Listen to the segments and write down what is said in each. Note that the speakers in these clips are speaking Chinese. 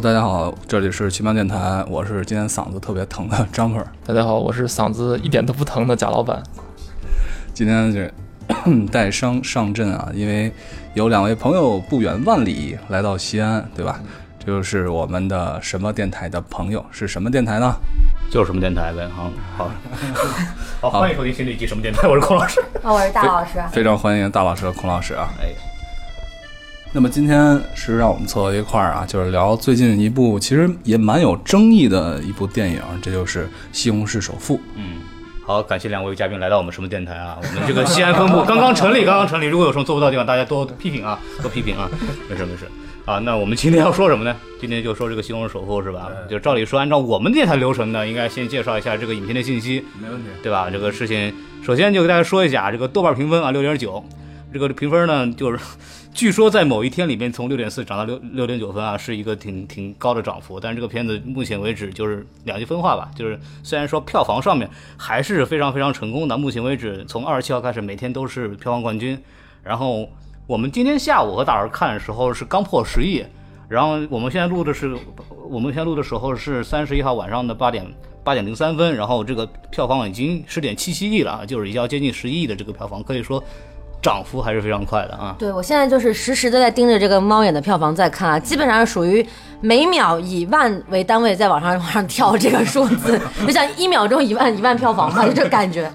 Hello，大家好，这里是奇妙电台，我是今天嗓子特别疼的 张粉。大家好，我是嗓子一点都不疼的贾老板。今天是 带伤上阵啊，因为有两位朋友不远万里来到西安，对吧？这就是我们的什么电台的朋友，是什么电台呢？就是什么电台呗，好，好，好，欢迎收听新的一期什么电台，我是孔老师，啊，我是大老师，非常欢迎大老师和孔老师啊。哎，那么今天是让我们凑到一块儿啊，就是聊最近一部其实也蛮有争议的一部电影，这就是《西红柿首富》。嗯，好，感谢两位嘉宾来到我们什么电台啊？我们这个西安分部刚刚成立，刚刚成立，如果有什么做不到的地方，大家多批评啊，多批评啊，没事没事。啊，那我们今天要说什么呢？今天就说这个《西红柿首富》是吧？就照理说，按照我们电台流程呢，应该先介绍一下这个影片的信息，没问题。对吧？这个事情，首先就给大家说一下，这个豆瓣评分啊，六点九，这个评分呢，就是据说在某一天里面从六点四涨到六六点九分啊，是一个挺挺高的涨幅。但是这个片子目前为止就是两极分化吧，就是虽然说票房上面还是非常非常成功的，目前为止从二十七号开始每天都是票房冠军，然后。我们今天下午和大儿看的时候是刚破十亿，然后我们现在录的是，我们现在录的时候是三十一号晚上的八点八点零三分，然后这个票房已经十点七七亿了，就是已经要接近十一亿的这个票房，可以说涨幅还是非常快的啊。对我现在就是实时的在盯着这个猫眼的票房在看啊，基本上是属于每秒以万为单位在往上往上跳这个数字，就像一秒钟一万一万票房吧，就这感觉。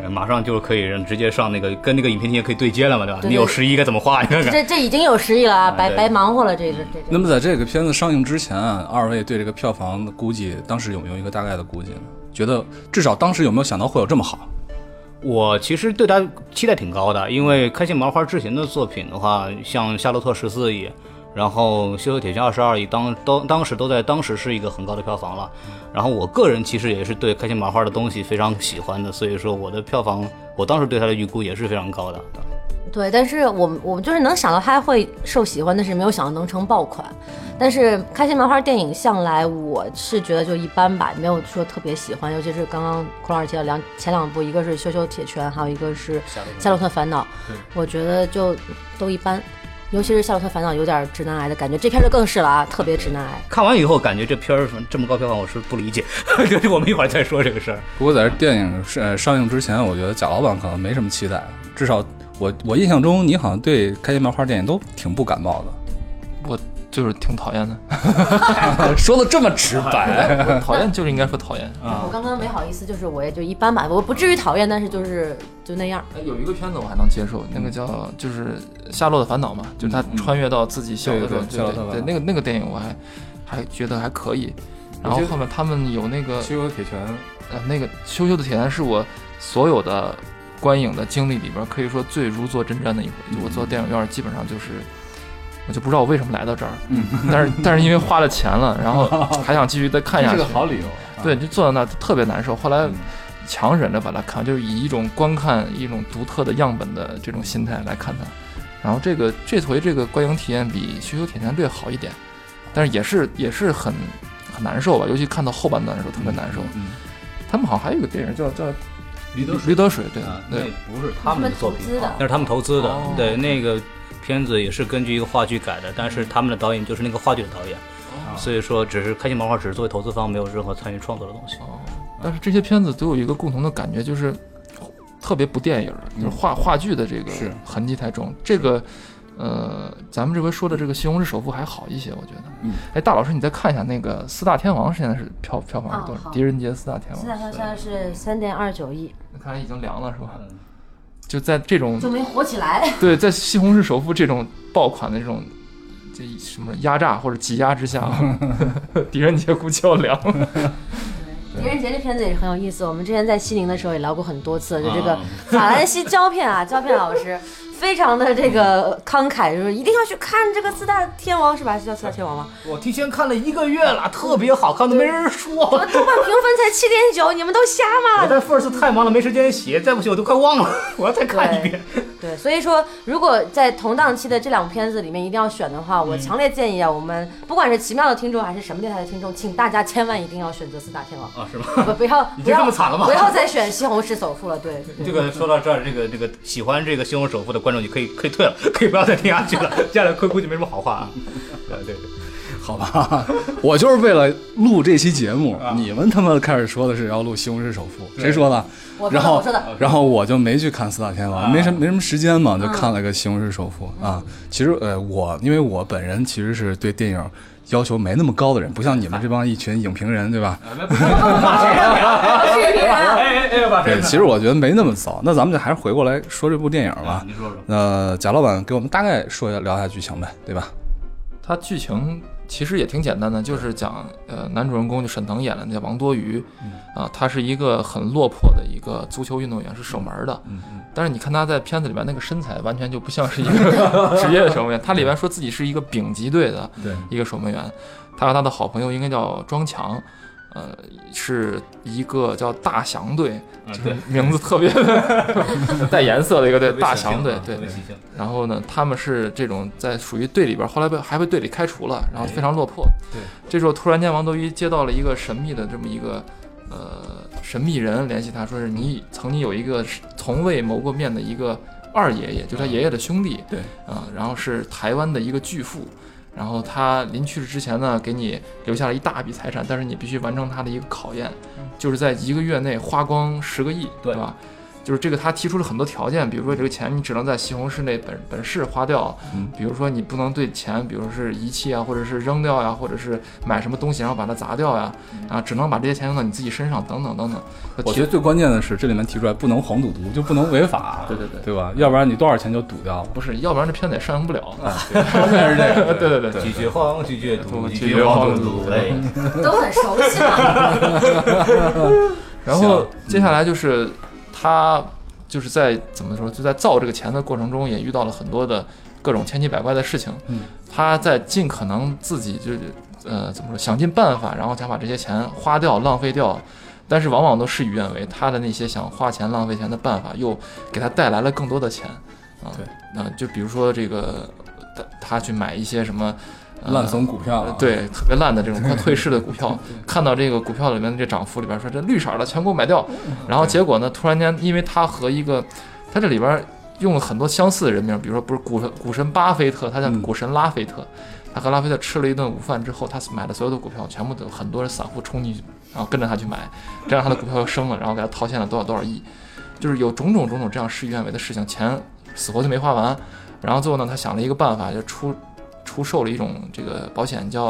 呃，马上就可以让直接上那个跟那个影片厅可以对接了嘛，对吧？对你有十亿该怎么花？你看看。这这已经有十亿了啊，白白忙活了这个这这。那么在这个片子上映之前啊，二位对这个票房的估计，当时有没有一个大概的估计呢？觉得至少当时有没有想到会有这么好？我其实对他期待挺高的，因为开心麻花之前的作品的话，像《夏洛特》十四亿，然后《羞羞铁拳》二十二亿，当当当时都在当时是一个很高的票房了。然后我个人其实也是对开心麻花的东西非常喜欢的，所以说我的票房，我当时对他的预估也是非常高的。对，但是我们我们就是能想到他会受喜欢，但是没有想到能成爆款。但是开心麻花电影向来我是觉得就一般吧，没有说特别喜欢，尤其是刚刚孔老师提到两前两部，一个是《羞羞铁拳》，还有一个是《夏洛特烦恼》，我觉得就都一般。尤其是《夏洛特烦恼》有点直男癌的感觉，这片儿就更是了啊，特别直男癌。看完以后，感觉这片儿这么高票房，我是不理解。我们一会儿再说这个事儿。不过在这电影上映之前，我觉得贾老板可能没什么期待，至少我我印象中你好像对开心麻花电影都挺不感冒的，我就是挺讨厌的，说的这么直白。讨厌就是应该说讨厌。啊我刚刚没好意思，就是我也就一般吧，我不至于讨厌，但是就是就那样。哎有一个片子我还能接受，那个叫就是《夏洛的烦恼》嘛，就是他穿越到自己小的时候，对对对，那个那个电影我还还觉得还可以。然后后面他们有那个羞羞的铁拳，呃那个《羞羞的铁拳》是我所有的观影的经历里边可以说最如坐针毡的一回。就我坐电影院基本上就是。我就不知道我为什么来到这儿，嗯，但是但是因为花了钱了，然后 还想继续再看下去这是个。好理由。啊对，就坐在那儿特别难受。后来嗯强忍着把它看，就是以一种观看一种独特的样本的这种心态来看它。然后这个这回这个观影体验比《羞羞铁拳》队好一点，但是也是也是很很难受吧，尤其看到后半段的时候特别难受。嗯，他们好像还有一个电影叫叫《驴得驴得水》，对啊，那对，不是他们的作品。那是他们投资的。哦。对，那个片子也是根据一个话剧改的，但是他们的导演就是那个话剧的导演，所以说只是开心麻花只是作为投资方，没有任何参与创作的东西。哦。但是这些片子都有一个共同的感觉，就是特别不电影，就是话话剧的这个是。痕迹太重。这个，呃，咱们这回说的这个《西红柿首富》还好一些，我觉得。嗯。哎，大老师，你再看一下那个四大天王现在是票票房是多少？哦狄仁杰四大天王，四大天王现在是三点二九亿，那看来已经凉了是吧？就在这种就没火起来。对，在《西红柿首富》这种爆款的这种这什么压榨或者挤压之下，狄仁杰估计要凉了。狄仁杰这片子也是很有意思，我们之前在西宁的时候也聊过很多次，就这个啊法兰西胶片啊，胶片老师非常的这个慷慨，就是一定要去看这个四大天王是吧？是叫四大天王吗？我提前看了一个月了，特别好看，都没人说。豆瓣评分才七点九，你们都瞎吗？我在 First 太忙了，没时间写，再不写我都快忘了，我要再看一遍。对，所以说，如果在同档期的这两部片子里面一定要选的话，我强烈建议啊，我们不管是奇妙的听众还是什么电台的听众，请大家千万一定要选择四大天王，啊，是吗？不不要 已经这么惨了吗不要再选西红柿首富了，对。对 这个说到这儿，这个这个喜欢这个西红柿首富的观众，你可以可以退了，可以不要再听下去了。接下来估估计没什么好话啊。对对对，好吧？我就是为了录这期节目，你们他妈开始说的是要录《西红柿首富》，谁说的？我说的然后我说的，然后我就没去看四大天王，啊没什么没什么时间嘛，就看了个《西红柿首富》啊。其实呃，我因为我本人其实是对电影要求没那么高的人，不像你们这帮一群影评人，对吧？对，其实我觉得没那么糟。那咱们就还是回过来说这部电影吧。你说说，那贾老板给我们大概说一下聊一下剧情呗，对吧？它剧情其实也挺简单的，就是讲呃男主人公就沈腾演的那叫王多鱼，啊，他是一个很落魄的一个足球运动员，是守门的。嗯但是你看他在片子里边那个身材，完全就不像是一个 职业的守门员。他里边说自己是一个丙级队的对，一个守门员，他和他的好朋友应该叫庄强，呃，是一个叫大祥队，就是，名字特别 带颜色的一个队，大祥队，对然后呢，他们是这种在属于队里边，后来被还被队里开除了，然后非常落魄。对，这时候突然间王多鱼接到了一个神秘的这么一个呃神秘人联系他，说是你曾经有一个从未谋过面的一个二爷爷，就他爷爷的兄弟。对啊、然后是台湾的一个巨富。然后他临去世之前呢，给你留下了一大笔财产，但是你必须完成他的一个考验，就是在一个月内花光十个亿，对吧？就是这个，他提出了很多条件，比如说这个钱你只能在西红柿内本本市花掉，嗯比如说你不能对钱，比如是遗弃啊，或者是扔掉呀，或者是买什么东西然后把它砸掉呀，啊，只能把这些钱用到你自己身上，等等等等。我觉得最关键的是这里面提出来不能黄赌毒，就不能违法，对对对对吧？要不然你多少钱就赌掉了。不是，要不然这片子也上映不了。关键是这个，对对对对，拒绝黄，拒绝赌，拒拒绝绝黄黄赌毒，都很熟悉嘛。然后接下来就是他就是在怎么说，就在造这个钱的过程中，也遇到了很多的各种千奇百怪的事情。嗯，他在尽可能自己就是呃怎么说，想尽办法，然后想把这些钱花掉、浪费掉。但是往往都事与愿违，他的那些想花钱浪费钱的办法，又给他带来了更多的钱啊。对，那、就比如说这个，他他去买一些什么。呃烂怂股票啊，对，特别烂的这种快退市的股票，看到这个股票里面的这涨幅里边说这绿色的全给我买掉，然后结果呢，突然间因为他和一个，他这里边用了很多相似的人名，比如说不是股神股神巴菲特，他叫嗯。股神拉菲特，他和拉菲特吃了一顿午饭之后，他买的所有的股票全部都很多人散户冲进去，然后跟着他去买，这样他的股票又升了，然后给他套现了多少多少亿，就是有种种种种这样事与愿违的事情，钱死活就没花完，然后最后呢，他想了一个办法，就出出售了一种这个保险叫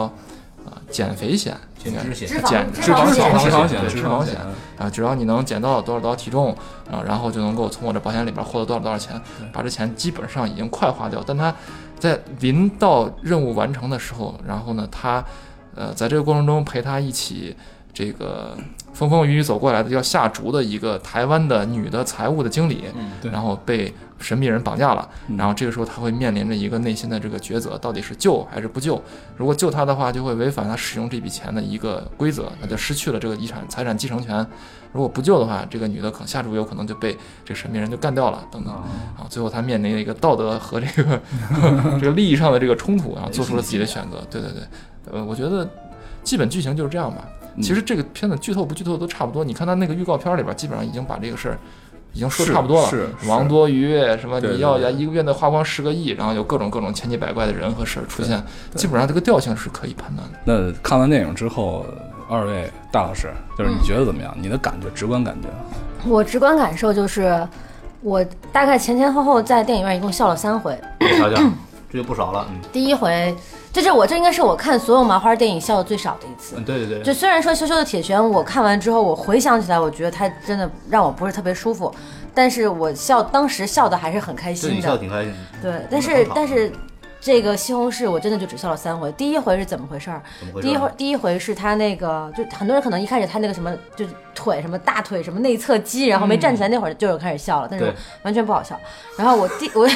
啊减肥险，应该减脂肪减脂脂肪肪险脂肪险，对脂肪险脂肪险，啊，只要你能减到多少多少体重，啊，然后就能够从我这保险里边获得多少多少钱，把这钱基本上已经快花掉。但他在临到任务完成的时候，然后呢，他呃在这个过程中陪他一起这个风风雨雨走过来的要下逐的一个台湾的女的财务的经理，嗯然后被神秘人绑架了，嗯然后这个时候他会面临着一个内心的这个抉择，到底是救还是不救？如果救他的话，就会违反他使用这笔钱的一个规则，那就失去了这个遗产财产继承权。如果不救的话，这个女的可能下注有可能就被这个神秘人就干掉了，等等。啊，最后他面临了一个道德和这个这个利益上的这个冲突，然后做出了自己的选择。对对对，呃，我觉得基本剧情就是这样吧。嗯其实这个片子剧透不剧透都差不多，你看他那个预告片里边，基本上已经把这个事儿已经说是差不多了。是是王多鱼什么你要对一个月内花光十个亿，然后有各种各种千奇百怪的人和事儿出现，基本上这个调性是可以判断的。那看完电影之后，二位大老师，就是你觉得怎么样？你的感觉，直观感觉？我直观感受就是，我大概前前后后在电影院一共笑了三回。瞧瞧，这就不少了，嗯第一回，这是我这应该是我看所有麻花电影笑的最少的一次。嗯，对对对，就虽然说《羞羞的铁拳》，我看完之后，我回想起来，我觉得它真的让我不是特别舒服，但是我笑当时笑的还是很开心的你笑得。挺开心的，对，但是但是这个西红柿我真的就只笑了三回。第一回是怎么回事儿？第一回第一回是他那个，就很多人可能一开始他那个什么，就是腿什么大腿什么内侧肌，然后没站起来那会儿就有开始笑了，但是完全不好笑。然后我第我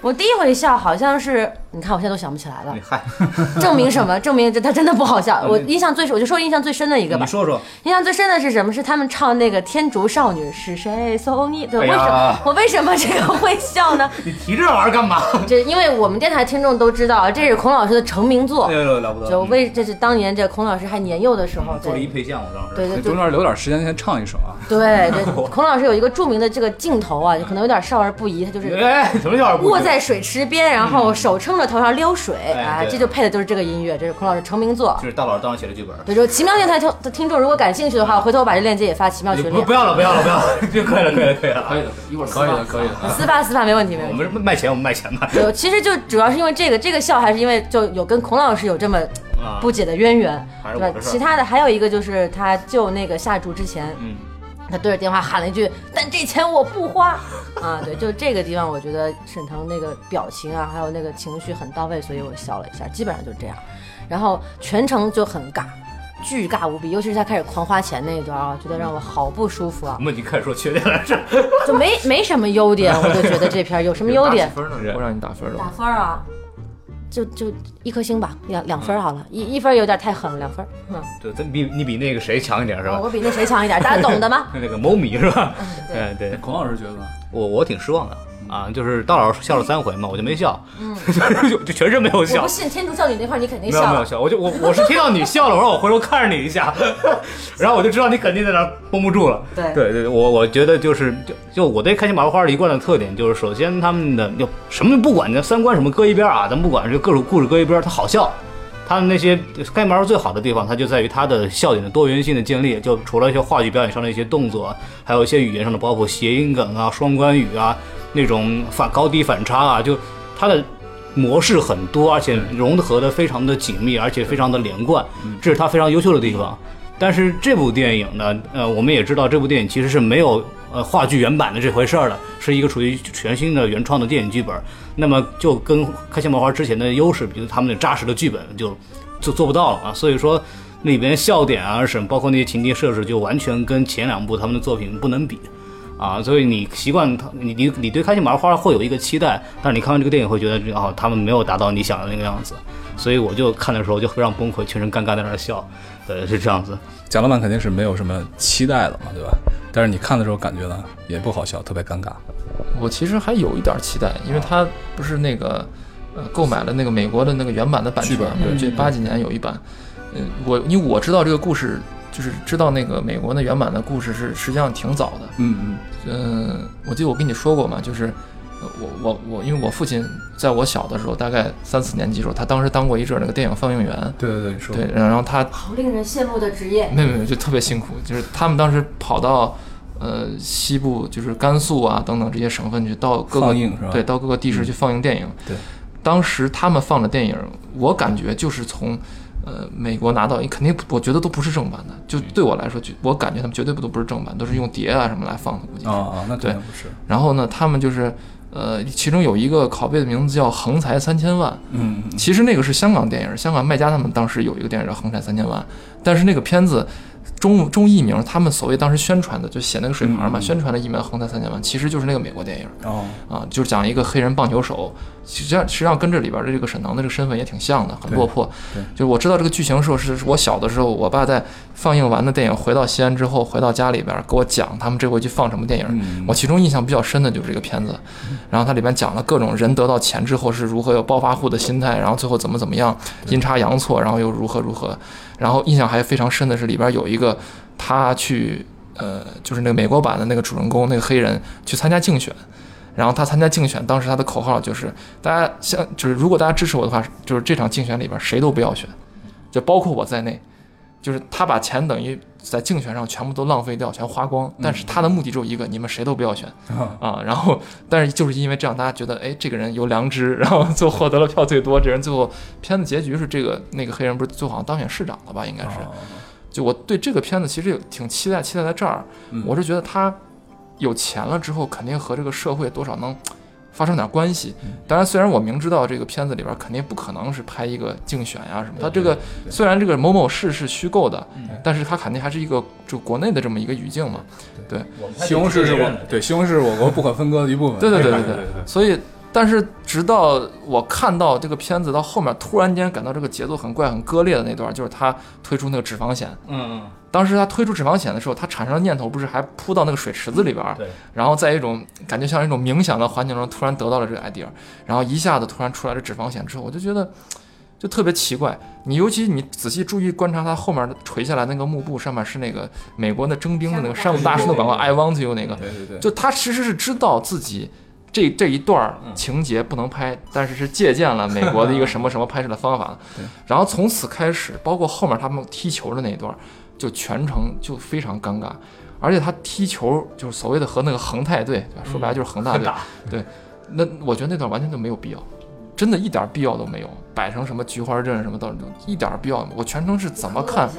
我第一回笑好像是，你看我现在都想不起来了。你，嗨，证明什么？证明这他真的不好笑。我印象最我就说印象最深的一个吧。你，说说，印象最深的是什么？是他们唱那个《天竺少女》，是谁？送你？对，哎为什么？我为什么这个会笑呢？你提这玩意儿干嘛？这因为我们电台听众都知道，这是孔老师的成名作。对对，了不得，就为这是当年这孔老师还年幼的时候，做了一对配项，我当时，对对对中间留点时间先唱一首啊。对，对。孔老师有一个著名的这个镜头啊，就可能有点少儿不宜，他就是哎，什么叫不握在在水池边，然后手撑着头上撩水啊，哎这就配的就是这个音乐，这是孔老师成名作。这是大老师当时写的剧本。对，就奇妙电台听的听众如果感兴趣的话，回头我把这链接也发奇妙群里不。不要了，不要了，不要了，就可以了，可以了，可以了。可以的，一会儿可以的，可以的。私发私发没问题，没问题。我们卖钱，我们卖钱嘛。对，其实就主要是因为这个，这个笑还是因为就有跟孔老师有这么啊，不解的渊源，对吧？其他的还有一个就是他救那个下注之前，嗯，他对着电话喊了一句：“但这钱我不花。”啊，对，就这个地方，我觉得沈腾那个表情啊，还有那个情绪很到位，所以我笑了一下，基本上就这样。然后全程就很尬，巨尬无比，尤其是他开始狂花钱那一段啊，觉得让我好不舒服啊我，们已经开始说缺点了，是？就没没什么优点，我就觉得这片有什么优点打？分呢？如果让你打分了打，分啊，就就一颗星吧，两两分好了，一一分有点太狠了，两分。嗯，对，咱比你比那个谁强一点是吧？我比那谁强一点，大家懂的吗？那个某米是吧？嗯，对。对对，孔老师觉得呢？我我挺失望的啊，就是大老师笑了三回嘛，我就没笑，就就全身没有笑不。信天竺教女那块你肯定笑。没有没有笑，我就我我是听到你笑了，我说我回头看着你一下，然后我就知道你肯定在那绷不住了。对对对，我我觉得就是就就我对开心麻花的一贯的特点就是，首先他们的就什么不管，你三观什么搁一边啊，咱不管就各种故事搁一边，它好笑。他们那些开心麻花最好的地方，它就在于它的笑点的多元性的建立。就除了一些话剧表演上的一些动作，还有一些语言上的包括谐音梗啊、双关语啊，那种反高低反差啊，就它的模式很多，而且融合的非常的紧密，而且非常的连贯，这是它非常优秀的地方。但是这部电影呢，呃，我们也知道这部电影其实是没有呃话剧原版的这回事儿的，是一个属于全新的原创的电影剧本。那么就跟开心麻花之前的优势，比如他们的扎实的剧本就就做不到了啊。所以说里边笑点啊什么，包括那些情节设置，就完全跟前两部他们的作品不能比。啊，所以你习惯他，你你你对开心麻花会有一个期待，但是你看完这个电影会觉得，哦，他们没有达到你想的那个样子，所以我就看的时候就非常崩溃，全程尴尬在那儿笑，呃，是这样子。贾老板肯定是没有什么期待的嘛，对吧？但是你看的时候感觉呢也不好笑，特别尴尬。我其实还有一点期待，因为他不是那个呃购买了那个美国的那个原版的版权这八几年有一版。嗯，我因为我知道这个故事，就是知道那个美国的原版的故事是实际上挺早的。嗯嗯，嗯，我记得我跟你说过嘛，就是呃我我我，因为我父亲在我小的时候，大概三四年级的时候，他当时当过一阵儿那个电影放映员。对对对，你说对，然后他好令人羡慕的职业。没有没有，就特别辛苦，就是他们当时跑到呃西部，就是甘肃啊等等这些省份去，到各个对，到各个地市去放映电影。对，当时他们放的电影，我感觉就是从呃美国拿到，肯定我觉得都不是正版的，就对我来说，就我感觉他们绝对不都不是正版，都是用碟啊什么来放的，估计是。啊啊，那肯定不是。然后呢，他们就是呃，其中有一个拷贝的名字叫《横财三千万》。嗯嗯其实那个是香港电影，香港卖家他们当时有一个电影叫《横财三千万》，但是那个片子中中译名，他们所谓当时宣传的就写那个水牌嘛，嗯宣传的译名《横财三千万》，其实就是那个美国电影哦，啊，就是讲一个黑人棒球手，实际上实际上跟这里边的这个沈腾的这个身份也挺像的，很落魄。就是我知道这个剧情时候是是我小的时候，我爸在放映完的电影回到西安之后，回到家里边给我讲他们这回去放什么电影，嗯我其中印象比较深的就是这个片子，然后它里面讲了各种人得到钱之后是如何有暴发户的心态，然后最后怎么怎么样阴差阳错，然后又如何如何，然后印象还非常深的是里边有一个他去呃就是那个美国版的那个主人公那个黑人去参加竞选。然后他参加竞选，当时他的口号就是：大家像就是如果大家支持我的话，就是这场竞选里边谁都不要选，就包括我在内。就是他把钱等于在竞选上全部都浪费掉，全花光。但是他的目的只有一个，你们谁都不要选啊。然后，但是就是因为这样，大家觉得哎，这个人有良知，然后最后获得了票最多。这人最后片子结局是这个那个黑人不是最后好像当选市长了吧？应该是。就我对这个片子其实有挺期待，期待在这儿，我是觉得他有钱了之后，肯定和这个社会多少能发生点关系。当然，虽然我明知道这个片子里边肯定不可能是拍一个竞选呀什么，它这个虽然这个某某市是虚构的，但是它肯定还是一个就国内的这么一个语境嘛。对，西红柿是我对西红柿是我国不可分割的一部分。对对对对对对对所以，但是直到我看到这个片子到后面，突然间感到这个节奏很怪、很割裂的那段，就是他推出那个脂肪险。嗯嗯。当时他推出脂肪险的时候，他产生的念头不是还扑到那个水池子里边儿，对，然后在一种感觉像一种冥想的环境中，突然得到了这个 idea，然后一下子突然出来了脂肪险之后，我就觉得就特别奇怪。你尤其你仔细注意观察它后面垂下来那个幕布上面是那个美国那征兵的那个山姆大叔的广告，I want you 那个，对对对，就他其实是知道自己这这一段情节不能拍，但是是借鉴了美国的一个什么 什么拍摄的方法。然后从此开始，包括后面他们踢球的那一段，就全程就非常尴尬。而且他踢球就是所谓的和那个恒泰队，对吧？说白了就是恒大队。大对，那我觉得那段完全就没有必要，真的一点必要都没有。摆成什么菊花阵什么的，一点必要没有。我全程是怎么看，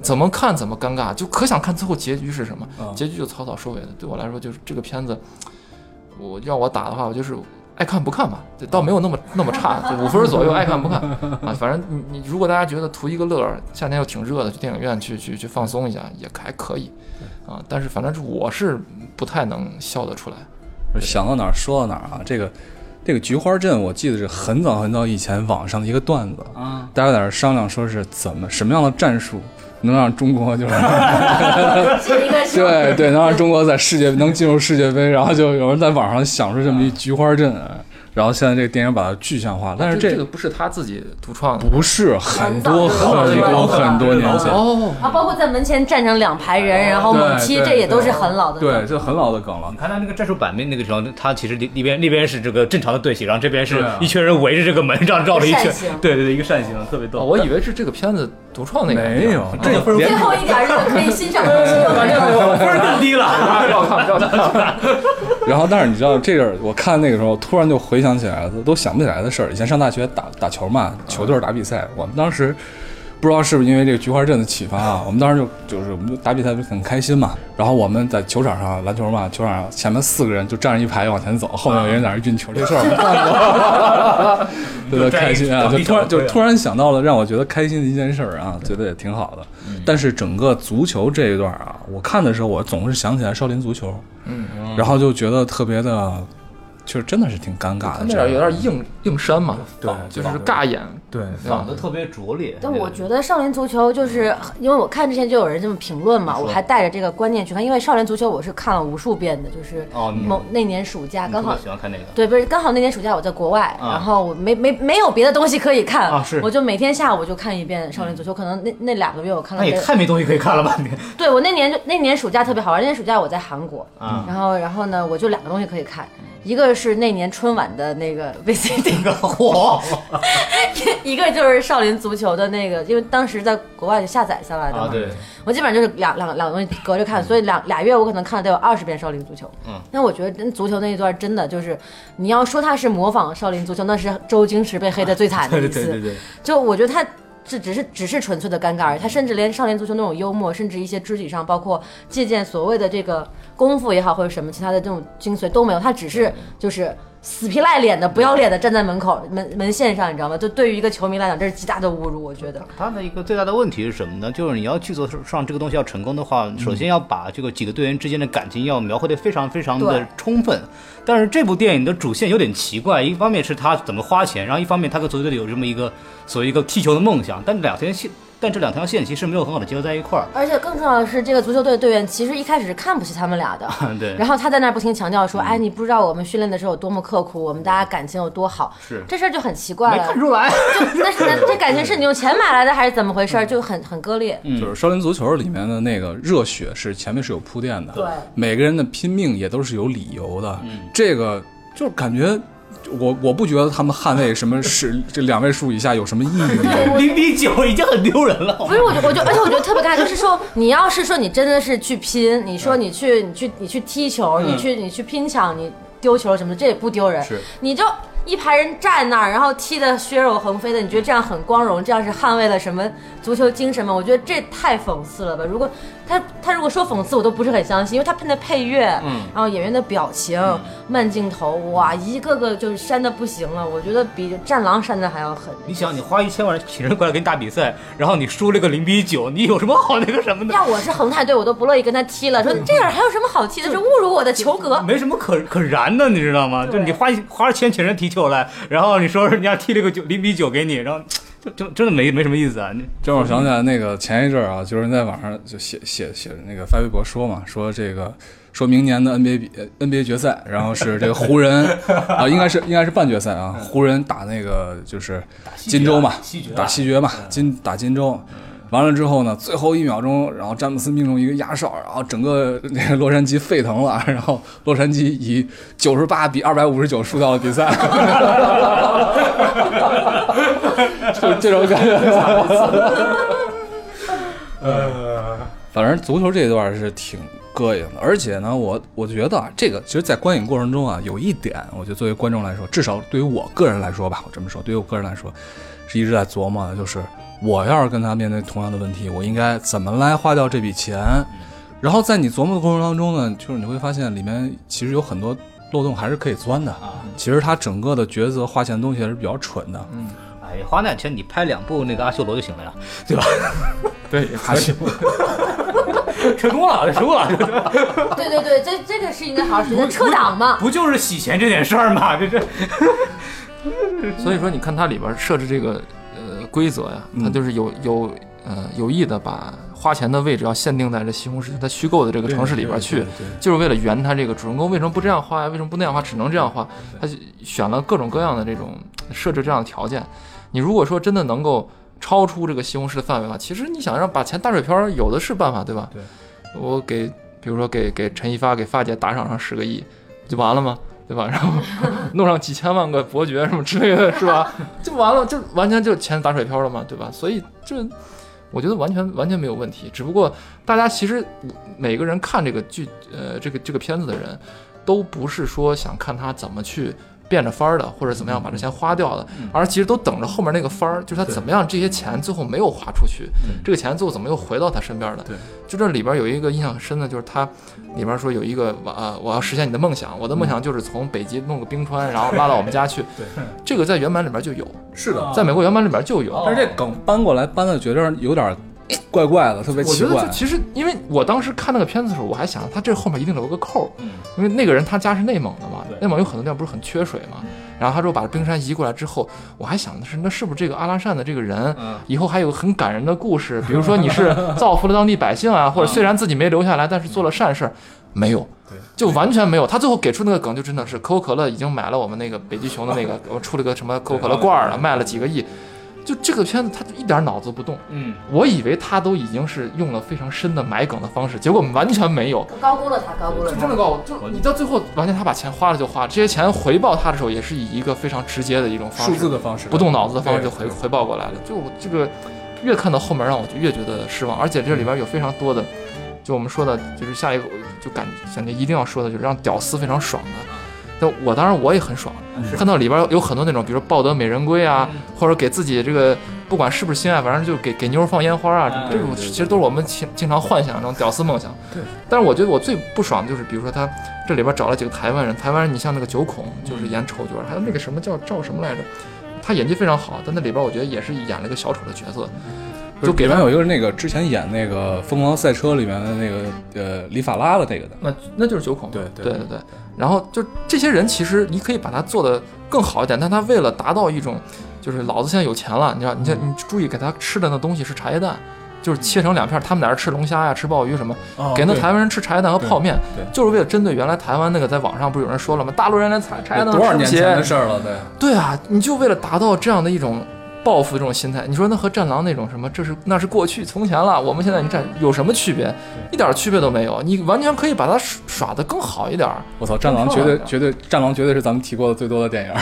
怎么看怎么尴尬，就可想看最后结局是什么。嗯结局就草草收尾的。对我来说，就是这个片子，我要我打的话，我就是爱看不看吧，这倒没有那么那么差，五分左右，爱看不看啊。反正你你如果大家觉得图一个乐，夏天又挺热的，去电影院去去去放松一下也还可以啊。但是反正是我是不太能笑得出来。想到哪儿说到哪儿啊！这个这个菊花阵，我记得是很早很早以前网上的一个段子，啊，大家在那儿商量说是怎么什么样的战术能让中国就是 对对，能让中国在世界能进入世界杯，然后就有人在网上想出这么一菊花阵，然后现在这个电影把它具象化，但是这这个不是他自己独创的不是很多很多很多年前，哦。啊，包括在门前站成两排人，然后猛踢，这也都是很老的。对，这很老的梗了你。看他那个战术版面那个时候，他其实里里边那边是这个正常的队形，然后这边是一群人围着这个门这样绕了一圈，对对对，一个扇形，特别逗。哦，我以为是这个片子独创那个，没有，最后一点热可以欣赏的东西就完全没有。分儿更低了。不要看，不要看。然后，但是你知道这个，我看那个时候突然就回想起来了，都想不起来的事儿。以前上大学打打球嘛，球队打比赛，我们当时不知道是不是因为这个菊花阵的启发啊，我们当时就就是我们就打比赛就很开心嘛。然后我们在球场上篮球嘛，球场上前面四个人就站着一排往前走，后面有人在那运球，这事儿我们干过，对对，开心啊！就突然就突然想到了让我觉得开心的一件事儿啊，觉得也挺好的。但是整个足球这一段啊，我看的时候我总是想起来少林足球，嗯，然后就觉得特别的，就是真的是挺尴尬的。他那点有点硬硬山嘛，对就是尬演，对仿的特别拙劣。但我觉得少林足球就是因为我看之前就有人这么评论嘛，我还带着这个观念去看，因为少林足球我是看了无数遍的，就是哦某那年暑假刚好喜欢看那个。对，不是刚好那年暑假我在国外，啊然后我没没没有别的东西可以看，啊是我就每天下午就看一遍少林足球，可能那那两个月我看了那也太没东西可以看了吧？你对我那年就那年暑假特别好玩，那年暑假我在韩国，啊然后然后呢，我就两个东西可以看，一个是那年春晚的那个 VCD，火 一个就是少林足球的那个，因为当时在国外就下载下来的嘛，啊！对，我基本上就是两两两个东西隔着看，所以两俩月我可能看了得有二十遍少林足球。嗯，但我觉得真足球那一段真的就是，你要说他是模仿少林足球，那是周星驰被黑的最惨的一次。对对对对，就我觉得他这只是只是纯粹的尴尬而已，他甚至连少年足球那种幽默，甚至一些肢体上，包括借鉴所谓的这个功夫也好，或者什么其他的这种精髓都没有，他只是就是。死皮赖脸的、不要脸的站在门口门门线上，你知道吗？就对于一个球迷来讲，这是极大的侮辱。我觉得，他的一个最大的问题是什么呢？就是你要去做上这个东西要成功的话，首先要把这个几个队员之间的感情要描绘的非常非常的充分。但是这部电影的主线有点奇怪，一方面是他怎么花钱，然后一方面他跟足球队有这么一个所谓一个踢球的梦想，但两条线，但这两条线其实没有很好的结合在一块儿。而且更重要的是，这个足球队的队员其实一开始是看不起他们俩的。对，然后他在那儿不停强调说：“哎，你不知道我们训练的时候有多么刻苦，我们大家感情有多好。”是这事儿就很奇怪了没看。出来。就那是那这感情是你用钱买来的还是怎么回事儿？就很很割裂。嗯就是少林足球里面的那个热血是前面是有铺垫的，对每个人的拼命也都是有理由的。嗯这个就是感觉。我我不觉得他们捍卫什么是 这两位数以下有什么意义，零比九已经很丢人了。不是，我就我就，而且我觉得特别尴尬，就是说，你要是说你真的是去拼，你说你去你去你去踢球，你去你去拼抢，你丢球什么的，这也不丢人。是你就一排人站那儿，然后踢得血肉横飞的，你觉得这样很光荣？这样是捍卫了什么足球精神吗？我觉得这太讽刺了吧！如果他他如果说讽刺，我都不是很相信，因为他配的配乐，嗯然后演员的表情、慢镜头，哇，一个个就是删的不行了。我觉得比《战狼》删的还要狠。你想，你花一千万请人过来给你打比赛，然后你输了个零比九，你有什么好那个什么的？要我是恒泰队，我都不乐意跟他踢了。说这样还有什么好踢的？这侮辱我的球格。没什么可可燃的，你知道吗？就你花花了钱请人踢球来，然后你说人家踢了个九零比九给你，然后就就真的没没什么意思啊！你这让我想起来那个前一阵儿啊，就是在网上就写写写那个发微博说嘛，说这个说明年的 NBA 比呃 NBA 决赛，然后是这个湖人啊，应该是应该是半决赛啊，湖人打那个就是金州嘛，西决啊打西决嘛，金打金州。完了之后呢，最后一秒钟，然后詹姆斯命中一个压哨，然后整个那个洛杉矶沸腾了，然后洛杉矶以九十八比二百五十九输掉了比赛，就这种感觉。呃，反正足球这一段是挺膈应的，而且呢，我我觉得啊，这个其实，在观影过程中啊，有一点，我觉得作为观众来说，至少对于我个人来说吧，我这么说，对于我个人来说，是一直在琢磨的，就是我要是跟他面对同样的问题，我应该怎么来花掉这笔钱？然后在你琢磨的过程当中呢，就是你会发现里面其实有很多漏洞还是可以钻的。其实他整个的抉择花钱的东西还是比较蠢的。嗯，哎，花那钱你拍两部那个阿修罗就行了呀，对吧？对，还行。成功了，成功了。对对对，这这个是应该好好学的，撤档嘛。不就是洗钱这点事儿吗？这这。所以说，你看它里边设置这个呃规则呀，它就是有有呃有意的把花钱的位置要限定在这西红柿它虚构的这个城市里边去，就是为了圆它这个主人公为什么不这样花呀？为什么不那样花？只能这样花？他选了各种各样的这种设置这样的条件。你如果说真的能够。超出这个西红柿的范围了，其实你想让把钱打水漂，有的是办法，对吧？对，我给，比如说给给陈一发给发姐打赏上十个亿，就完了吗？对吧？然后弄上几千万个伯爵什么之类的，是吧？就完了，就完全就钱打水漂了嘛，对吧？所以这我觉得完全完全没有问题，只不过大家其实每个人看这个剧，呃，这个这个片子的人，都不是说想看他怎么去。变着法儿的，或者怎么样把这钱花掉的，而其实都等着后面那个番儿，就是他怎么样这些钱最后没有花出去，这个钱最后怎么又回到他身边的？对，就这里边有一个印象很深的，就是他里边说有一个我我要实现你的梦想，我的梦想就是从北极弄个冰川，然后拉到我们家去。对，这个在原版里边就有，是的，在美国原版里边就有，但是这梗搬过来搬的觉得有点。怪怪的，特别奇怪。我觉得其实，因为我当时看那个片子的时候，我还想他这后面一定留个扣，因为那个人他家是内蒙的嘛，内蒙有很多地方不是很缺水嘛。然后他说把冰山移过来之后，我还想的是，那是不是这个阿拉善的这个人以后还有很感人的故事？比如说你是 造福了当地百姓啊，或者虽然自己没留下来，但是做了善事，没有，就完全没有。他最后给出那个梗就真的是可口可乐已经买了我们那个北极熊的那个，我出了个什么可口可乐罐儿了，卖了几个亿。就这个片子，他就一点脑子不动。嗯，我以为他都已经是用了非常深的埋梗的方式，结果完全没有。高估了他，高估了。就真的高，就你到最后，完全他把钱花了就花了，这些钱回报他的时候，也是以一个非常直接的一种方式，数字的方式，不动脑子的方式就回回报过来了。就这个，越看到后面，让我就越觉得失望。而且这里边有非常多的，就我们说的，就是下一个就感感觉一定要说的，就是让屌丝非常爽的。那我当然我也很爽，看到里边有很多那种，比如说抱得美人归啊，或者给自己这个不管是不是心爱，反正就给给妞放烟花啊，这种其实都是我们经经常幻想那种屌丝梦想。对。但是我觉得我最不爽的就是，比如说他这里边找了几个台湾人，台湾人你像那个九孔就是演丑角，还有那个什么叫赵什么来着，他演技非常好，但那里边我觉得也是演了一个小丑的角色。就给完有一个那个之前演那个《疯狂赛车》里面的那个呃李法拉的那个的，那那就是九孔。对对对对。然后就这些人，其实你可以把他做的更好一点，但他为了达到一种，就是老子现在有钱了，你知道，你你你注意给他吃的那东西是茶叶蛋，就是切成两片，他们在这吃龙虾呀，吃鲍鱼什么，给那台湾人吃茶叶蛋和泡面，就是为了针对原来台湾那个在网上不是有人说了吗？大陆人连茶茶叶蛋多少年前的事儿了，对。对啊，你就为了达到这样的一种。报复这种心态，你说那和战狼那种什么，这是那是过去从前了，我们现在你战有什么区别？一点区别都没有，你完全可以把它耍得更好一点。我操，战狼绝对绝对，战狼绝对是咱们提过的最多的电影。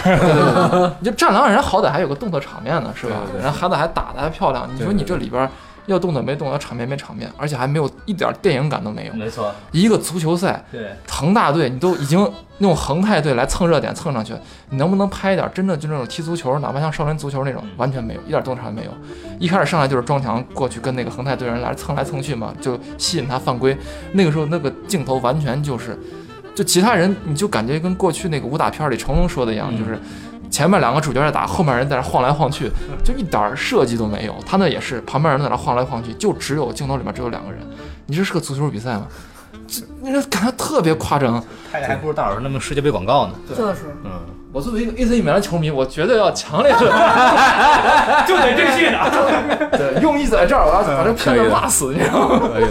你 就战狼人好歹还有个动作场面呢，是吧？人孩子还打得还漂亮，你说你这里边。要动的没动，要场面没场面，而且还没有一点电影感都没有。没错，一个足球赛，对，恒大队你都已经用恒泰队来蹭热点蹭上去，你能不能拍一点真的就那种踢足球，哪怕像少林足球那种，完全没有，一点动作场没有。一开始上来就是庄强过去跟那个恒泰队人来蹭来蹭去嘛，就吸引他犯规。那个时候那个镜头完全就是，就其他人你就感觉跟过去那个武打片里成龙说的一样，就是。前面两个主角在打，后面人在那晃来晃去，就一点设计都没有。他那也是，旁边人在那晃来晃去，就只有镜头里面只有两个人。你这是个足球比赛吗？这你这感觉特别夸张。拍的还不如大老师那么世界杯广告呢。就是，嗯，我作为一个 AC 米兰球迷，我绝对要强烈的，就得这戏呢。对，用意在这儿，我要把这片子骂死，你知道吗？可以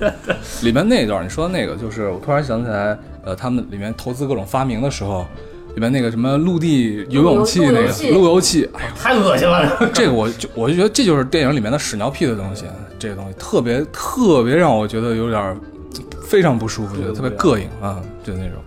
的。里面那一段你说的那个，就是我突然想起来，呃，他们里面投资各种发明的时候。里面那个什么陆地游泳器那个路由器哎呀，太恶心了。这个我就我就觉得这就是电影里面的屎尿屁的东西，这个东西特别特别让我觉得有点儿非常不舒服，觉得特别膈应啊，就那种。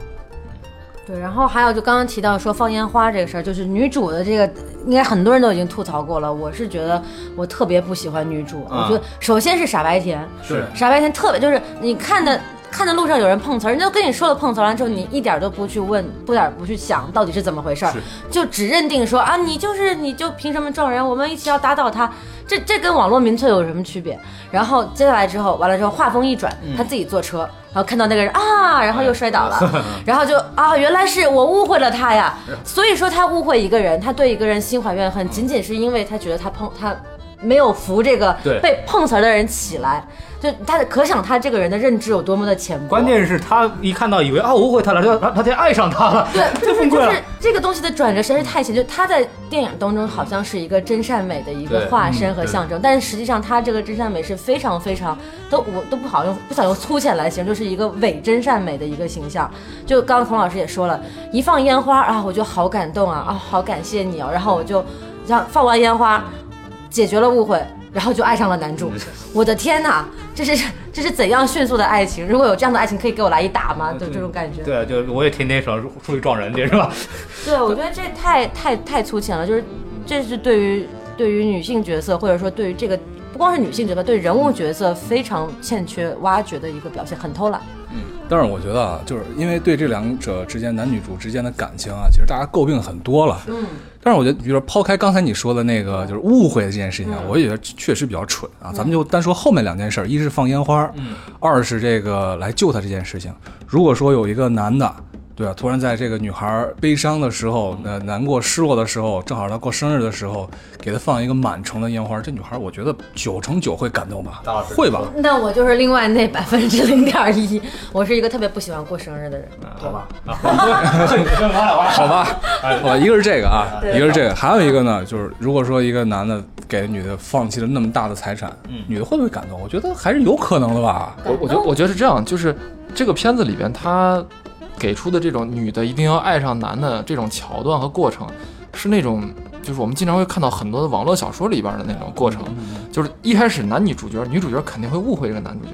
对，然后还有就刚刚提到说放烟花这个事儿，就是女主的这个，应该很多人都已经吐槽过了。我是觉得我特别不喜欢女主，啊我觉得首先是傻白甜，是傻白甜特别就是你看的。看到路上有人碰瓷儿，人家都跟你说了碰瓷儿完之后，你一点都不去问，不点儿不去想到底是怎么回事儿，就只认定说啊，你就是你就凭什么撞人？我们一起要打倒他，这这跟网络民粹有什么区别？然后接下来之后，完了之后话锋一转，他自己坐车，然后看到那个人啊，然后又摔倒了，然后就啊，原来是我误会了他呀。所以说他误会一个人，他对一个人心怀怨恨，仅仅是因为他觉得他碰他没有扶这个被碰瓷儿的人起来，就他可想他这个人的认知有多么的浅薄。关键是他一看到以为啊我误会他了，他他他就爱上他了，对，就是就太崩溃了是。这个东西的转折实在是太浅，就他在电影当中好像是一个真善美的一个化身和象征，但是实际上他这个真善美是非常非常都我都不好用，不想用粗浅来形容，就是一个伪真善美的一个形象。就刚刚孔老师也说了，一放烟花啊，我就好感动啊啊，好感谢你哦，然后我就像放完烟花，解决了误会。然后就爱上了男主，我的天哪，这是这是怎样迅速的爱情？如果有这样的爱情，可以给我来一打吗？就这种感觉。对啊，就我也天天想出去撞人去，是吧？对，我觉得这太太太粗浅了，就是这是对于对于女性角色，或者说对于这个不光是女性角色，对人物角色非常欠缺挖掘的一个表现，很偷懒。但是我觉得啊，就是因为对这两者之间男女主之间的感情啊，其实大家诟病很多了。嗯，但是我觉得，比如说抛开刚才你说的那个就是误会的这件事情啊，我也觉得确实比较蠢啊。咱们就单说后面两件事儿，一是放烟花，嗯二是这个来救他这件事情。如果说有一个男的，对啊？突然在这个女孩悲伤的时候、呃难过、失落的时候，正好她过生日的时候，给她放一个满城的烟花，这女孩我觉得九成九会感动吧？会吧？那我就是另外那百分之零点一，我是一个特别不喜欢过生日的人。好吧，好吧，好吧，一个是这个啊，一个是这个，还有一个呢，就是如果说一个男的给女的放弃了那么大的财产，女的会不会感动？我觉得还是有可能的吧。我我觉得我觉得是这样，就是这个片子里边他给出的这种女的一定要爱上男的这种桥段和过程，是那种就是我们经常会看到很多的网络小说里边的那种过程，就是一开始男女主角，女主角肯定会误会这个男主角，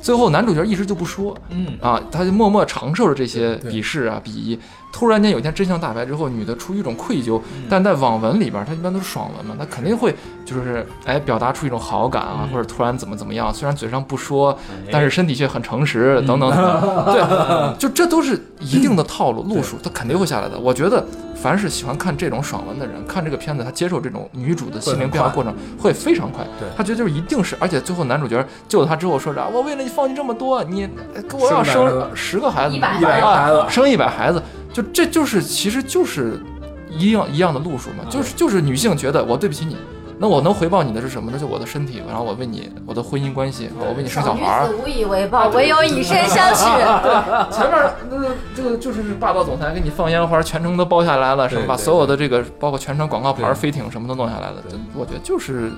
最后男主角一直就不说，嗯。啊，他就默默承受着这些鄙视啊、鄙夷。突然间有一天真相大白之后，女的出于一种愧疚，但在网文里边，她一般都是爽文嘛，她肯定会就是哎表达出一种好感啊，或者突然怎么怎么样，虽然嘴上不说，但是身体却很诚实，等等等等。对，就这都是一定的套路路数，她肯定会下来的。我觉得凡是喜欢看这种爽文的人，看这个片子，他接受这种女主的心灵变化过程会非常快。对。他觉得就是一定是，而且最后男主角救了他之后说啥，我为了你放弃这么多，你呃给我要生十个孩子，100啊孩子。生一百孩子，就这就是其实就是一样一样的路数嘛，就是就是女性觉得我对不起你。那我能回报你的是什么呢？就我的身体，然后我为你我的婚姻关系，我为你生小孩儿女。子无以为报，唯有以身相许。前面那个这个就是霸道总裁给你放烟花，全程都包下来了，是吧？把所有的这个包括全程广告牌、对飞艇什么都弄下来了。这我觉得就是，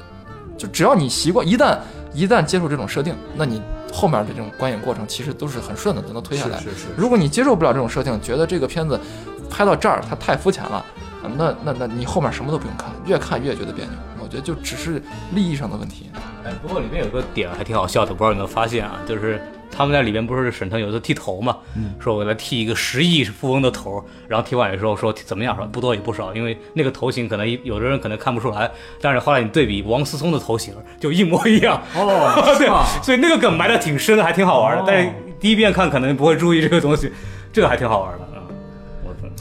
就只要你习惯，一旦一旦接受这种设定，那你后面的这种观影过程其实都是很顺的，都能推下来。是是如果你接受不了这种设定，觉得这个片子拍到这儿它太肤浅了，啊那那那你后面什么都不用看，越看越觉得别扭。我觉得就只是利益上的问题。哎，不过里面有个点还挺好笑的，不知道有没有发现啊？就是他们在里边不是沈腾有一次剃头嘛，说我来剃一个十亿富翁的头，然后剃完以后说怎么样？说不多也不少，因为那个头型可能有的人可能看不出来，但是后来你对比王思聪的头型就一模一样。哦，对，所以那个梗埋的挺深的，还挺好玩的。但是第一遍看可能不会注意这个东西，这个还挺好玩的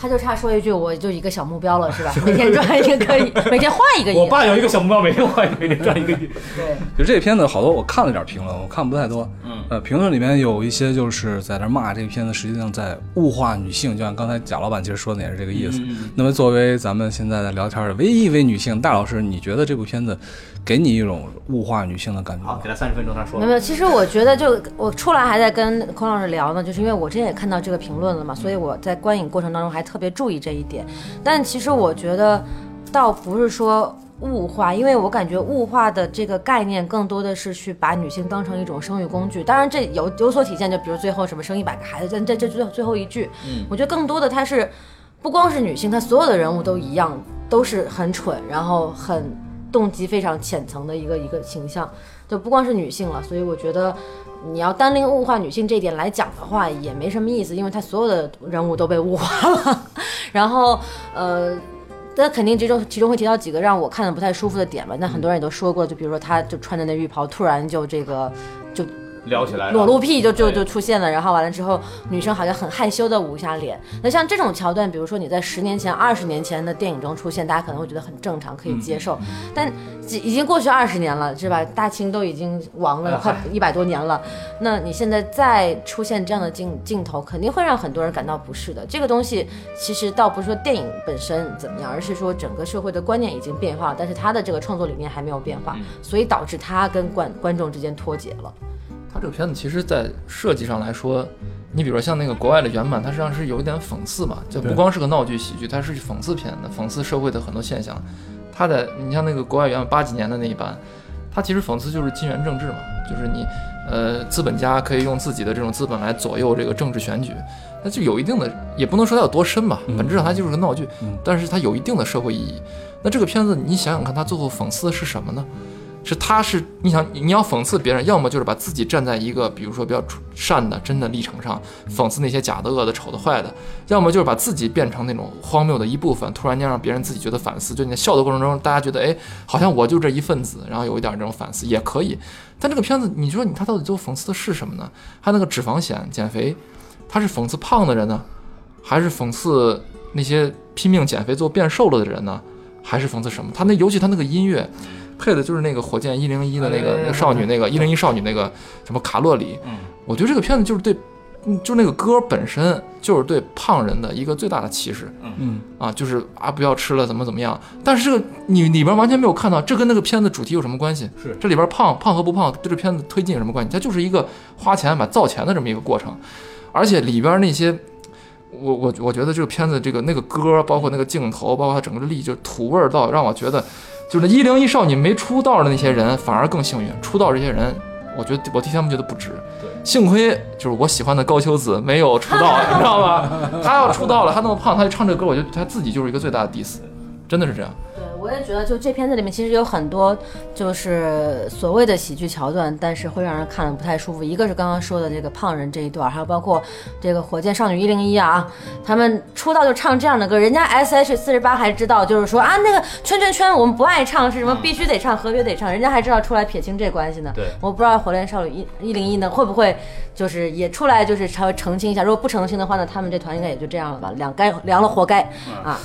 他就差说一句，我就一个小目标了，是吧？每天赚一个可以，每天换一个亿。我爸有一个小目标，每天换每天赚一个亿。对，就这片子好多我看了点评论，我看不太多。嗯，呃，评论里面有一些就是在那骂这个片子，实际上在物化女性，就像刚才贾老板其实说的也是这个意思。那么作为咱们现在在聊天的唯一一位女性，大老师，你觉得这部片子给你一种物化女性的感觉好，给？他三十分钟，他说没有没有，其实我觉得就我出来还在跟孔老师聊呢，就是因为我之前也看到这个评论了嘛，所以我在观影过程当中还特别注意这一点。但其实我觉得，倒不是说物化，因为我感觉物化的这个概念更多的是去把女性当成一种生育工具。当然这有有所体现，就比如最后什么生一百个孩子，但这这最后最后一句，我觉得更多的它是。不光是女性，她所有的人物都一样，都是很蠢，然后很动机非常浅层的一个一个形象，就不光是女性了。所以我觉得你要单拎物化女性这点来讲的话，也没什么意思，因为她所有的人物都被物化了。然后呃。那肯定其中其中会提到几个让我看的不太舒服的点吧。那很多人也都说过，就比如说他就穿着那浴袍，突然就这个撩起来，裸露屁就就就出现了，然后完了之后，女生好像很害羞的捂一下脸。那像这种桥段，比如说你在十年前、二十年前的电影中出现，大家可能会觉得很正常，可以接受。但已已经过去二十年了，是吧？大清都已经亡了快一百多年了，那你现在再出现这样的镜镜头，肯定会让很多人感到不适的。这个东西其实倒不是说电影本身怎么样，而是说整个社会的观念已经变化了，但是他的这个创作理念还没有变化，所以导致他跟观观众之间脱节了。它这个片子其实，在设计上来说，你比如说像那个国外的原版，它实际上是有一点讽刺嘛，就不光是个闹剧喜剧，它是讽刺片的，讽刺社会的很多现象。它的，你像那个国外原版八几年的那一版，它其实讽刺就是金元政治嘛，就是你，呃，资本家可以用自己的这种资本来左右这个政治选举，那就有一定的，也不能说它有多深吧，本质上它就是个闹剧，但是它有一定的社会意义。那这个片子你想想看，它最后讽刺的是什么呢？是他是你想你要讽刺别人，要么就是把自己站在一个比如说比较善的真的立场上，讽刺那些假的恶的丑的坏的，要么就是把自己变成那种荒谬的一部分，突然间让别人自己觉得反思，就你在笑的过程中，大家觉得哎，好像我就这一份子，然后有一点这种反思也可以。但这个片子，你说你他到底最后讽刺的是什么呢？他那个脂肪险减肥，他是讽刺胖的人呢，还是讽刺那些拼命减肥最后变瘦了的人呢？还是讽刺什么？他那尤其他那个音乐。配的就是那个火箭一零一的那个那个少女，那个一零一少女那个什么卡洛里，我觉得这个片子就是对，嗯就那个歌本身就是对胖人的一个最大的歧视，嗯啊，就是啊不要吃了怎么怎么样，但是这个你里边完全没有看到这跟那个片子主题有什么关系？是这里边胖胖和不胖对这片子推进有什么关系？它就是一个花钱买造钱的这么一个过程，而且里边那些。我我我觉得这个片子这个那个歌，包括那个镜头，包括它整个的力，就土味儿到让我觉得，就是一零一少女没出道的那些人反而更幸运，出道这些人，我觉得我替他们觉得不值。幸亏就是我喜欢的高秋子没有出道，你知道吗？他要出道了，他那么胖，他就唱这歌，我觉得他自己就是一个最大的 diss，真的是这样。对，我也觉得，就这片子里面其实有很多就是所谓的喜剧桥段，但是会让人看了不太舒服。一个是刚刚说的这个胖人这一段，还有包括这个火箭少女一零一啊，他们出道就唱这样的歌，人家 S H 四十八还知道，就是说啊那个圈圈圈我们不爱唱是什么，必须得唱，合约得唱，人家还知道出来撇清这关系呢。对我不知道火箭少女一一零一呢会不会就是也出来就是稍微澄清一下，如果不澄清的话呢，他们这团应该也就这样了吧，两该凉了活该啊。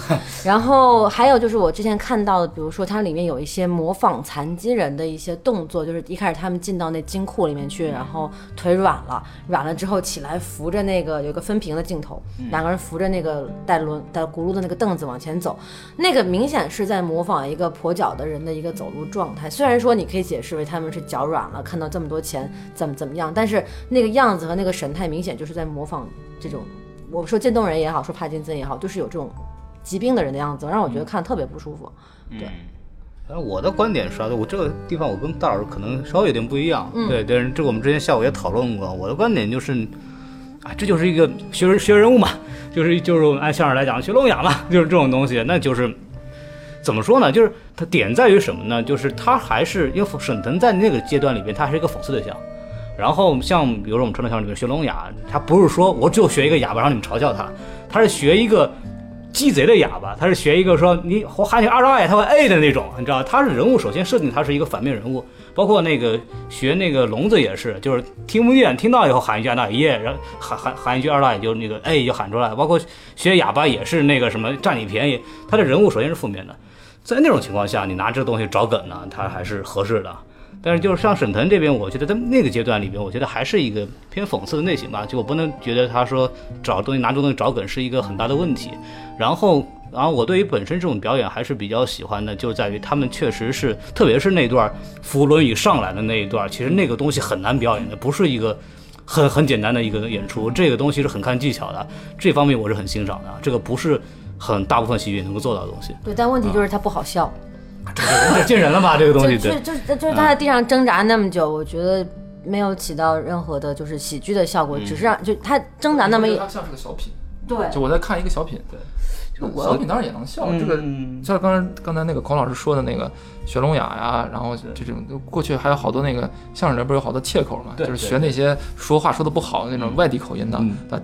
然后还有就是我之前看到的，比如说它里面有一些模仿残疾人的一些动作，就是一开始他们进到那金库里面去，然后腿软了，软了之后起来扶着那个有个分屏的镜头，两个人扶着那个带轮带轱辘的那个凳子往前走，那个明显是在模仿一个跛脚的人的一个走路状态。虽然说你可以解释为他们是脚软了，看到这么多钱怎么怎么样，但是那个样子和那个神态明显就是在模仿这种，我说渐冻人也好，说帕金森也好，就是有这种疾病的人的样子，让我觉得看特别不舒服。对，反正我的观点是啊，我这个地方我跟大老师可能稍微有点不一样。对，但是这个我们之前下午也讨论过。我的观点就是，啊，这就是一个学人学人物嘛，就是就是我们按相声来讲学聋哑嘛，就是这种东西，那就是怎么说呢？就是它点在于什么呢？就是他还是因为沈腾在那个阶段里边，他还是一个讽刺对象。然后像比如说我们传统相声里面学聋哑，他不是说我就学一个哑巴让你们嘲笑他，他是学一个鸡贼的哑巴，他是学一个说你我喊你二少爷他会哎的那种，你知道，他是人物首先设定他是一个反面人物，包括那个学那个聋子也是，就是听不见，听到以后喊一句二大爷，然后喊喊喊一句二大爷就那个哎就喊出来，包括学哑巴也是那个什么占你便宜，他的人物首先是负面的，在那种情况下，你拿这东西找梗呢，他还是合适的。但是就是像沈腾这边，我觉得在那个阶段里边，我觉得还是一个偏讽刺的类型吧。就我不能觉得他说找东西拿这东西找梗是一个很大的问题。然后，然后我对于本身这种表演还是比较喜欢的，就在于他们确实是，特别是那段扶轮椅上来的那一段，其实那个东西很难表演的，不是一个很很简单的一个演出，这个东西是很看技巧的。这方面我是很欣赏的，这个不是很大部分喜剧能够做到的东西。对，但问题就是它不好笑。这见人了吧？这个东西对就就。就就是他在地上挣扎那么久，我觉得没有起到任何的就是喜剧的效果，只是让就他挣扎那么一它像是个小品，对就我在看一个小品。对，就小品当然也能笑，这个嗯像刚才刚才那个孔老师说的那个学聋哑呀，然后这种过去还有好多那个相声里边有好多切口嘛，就是学那些说话说的不好的那种外地口音的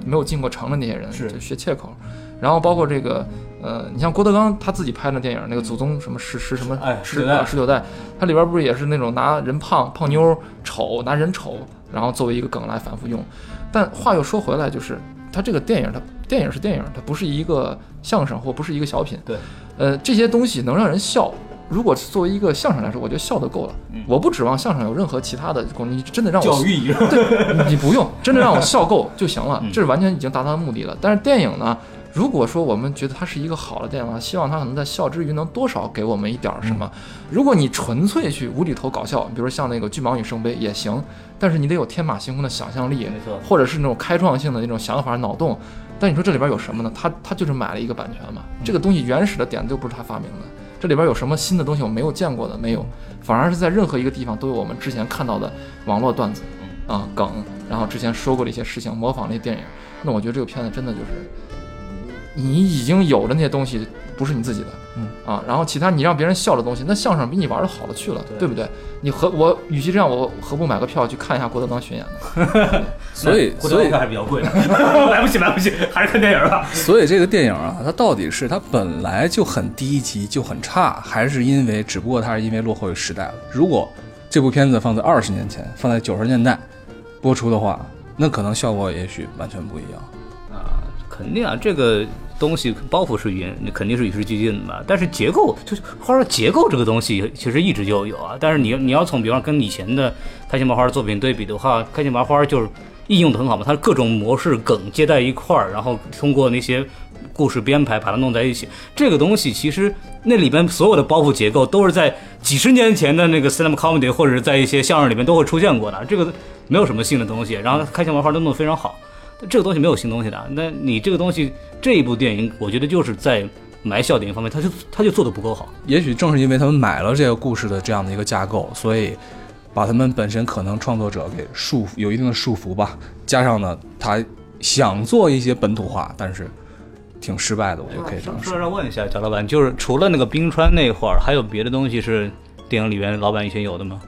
没有进过城的那些人，是。就学切口。然后包括这个呃，你像郭德纲他自己拍的电影，那个祖宗什么十十什么哎十19代啊十九代，他里边不是也是那种拿人胖胖妞丑，拿人丑，然后作为一个梗来反复用。但话又说回来，就是他这个电影，它电影是电影，它不是一个相声或不是一个小品。对，呃，这些东西能让人笑。如果是作为一个相声来说，我觉得笑得够了。我不指望相声有任何其他的功能，你真的让我教育意义，对，你不用，真的让我笑够就行了嗯，这是完全已经达到目的了。但是电影呢，如果说我们觉得它是一个好的电影的话，希望它可能在笑之余能多少给我们一点儿什么。如果你纯粹去无厘头搞笑，比如说像那个《巨蟒与圣杯》也行，但是你得有天马行空的想象力，没错或者是那种开创性的那种想法、脑洞。但你说这里边有什么呢？他他就是买了一个版权嘛，这个东西原始的点子又不是他发明的。这里边有什么新的东西我没有见过的没有，反而是在任何一个地方都有我们之前看到的网络段子啊、梗，然后之前说过的一些事情，模仿那些电影。那我觉得这个片子真的就是，你已经有的那些东西不是你自己的，嗯啊，然后其他你让别人笑的东西，那相声比你玩的好了去了，对对不对？你何我与其这样，我何不买个票去看一下郭德纲巡演呢？所以所以郭德纲票还比较贵的，买不起买不起，还是看电影吧。所以这个电影啊，它到底是它本来就很低级就很差，还是因为只不过它是因为落后于时代了？如果这部片子放在二十年前，放在九十年代播出的话，那可能效果也许完全不一样。啊，肯定啊，这个东西包袱是与肯定是与时俱进的嘛。但是结构就是花儿结构这个东西，其实一直就有啊。但是你你要从比方跟以前的开心麻花的作品对比的话，开心麻花就是应用的很好嘛，它各种模式梗接在一块儿，然后通过那些。故事编排把它弄在一起，这个东西其实那里边所有的包袱结构都是在几十年前的那个 stand up comedy 或者是在一些相声里面都会出现过的，这个没有什么新的东西。然后开心麻花都弄得非常好，这个东西没有新东西的。那你这个东西这一部电影，我觉得就是在埋笑点方面，他就他就做的不够好。也许正是因为他们买了这个故事的这样的一个架构，所以把他们本身可能创作者给束缚，有一定的束缚吧。加上呢，他想做一些本土化，但是挺失败的，我就可以这么说说。让问一下贾老板，就是除了那个冰川那会儿，还有别的东西是电影里面老板以前有的吗？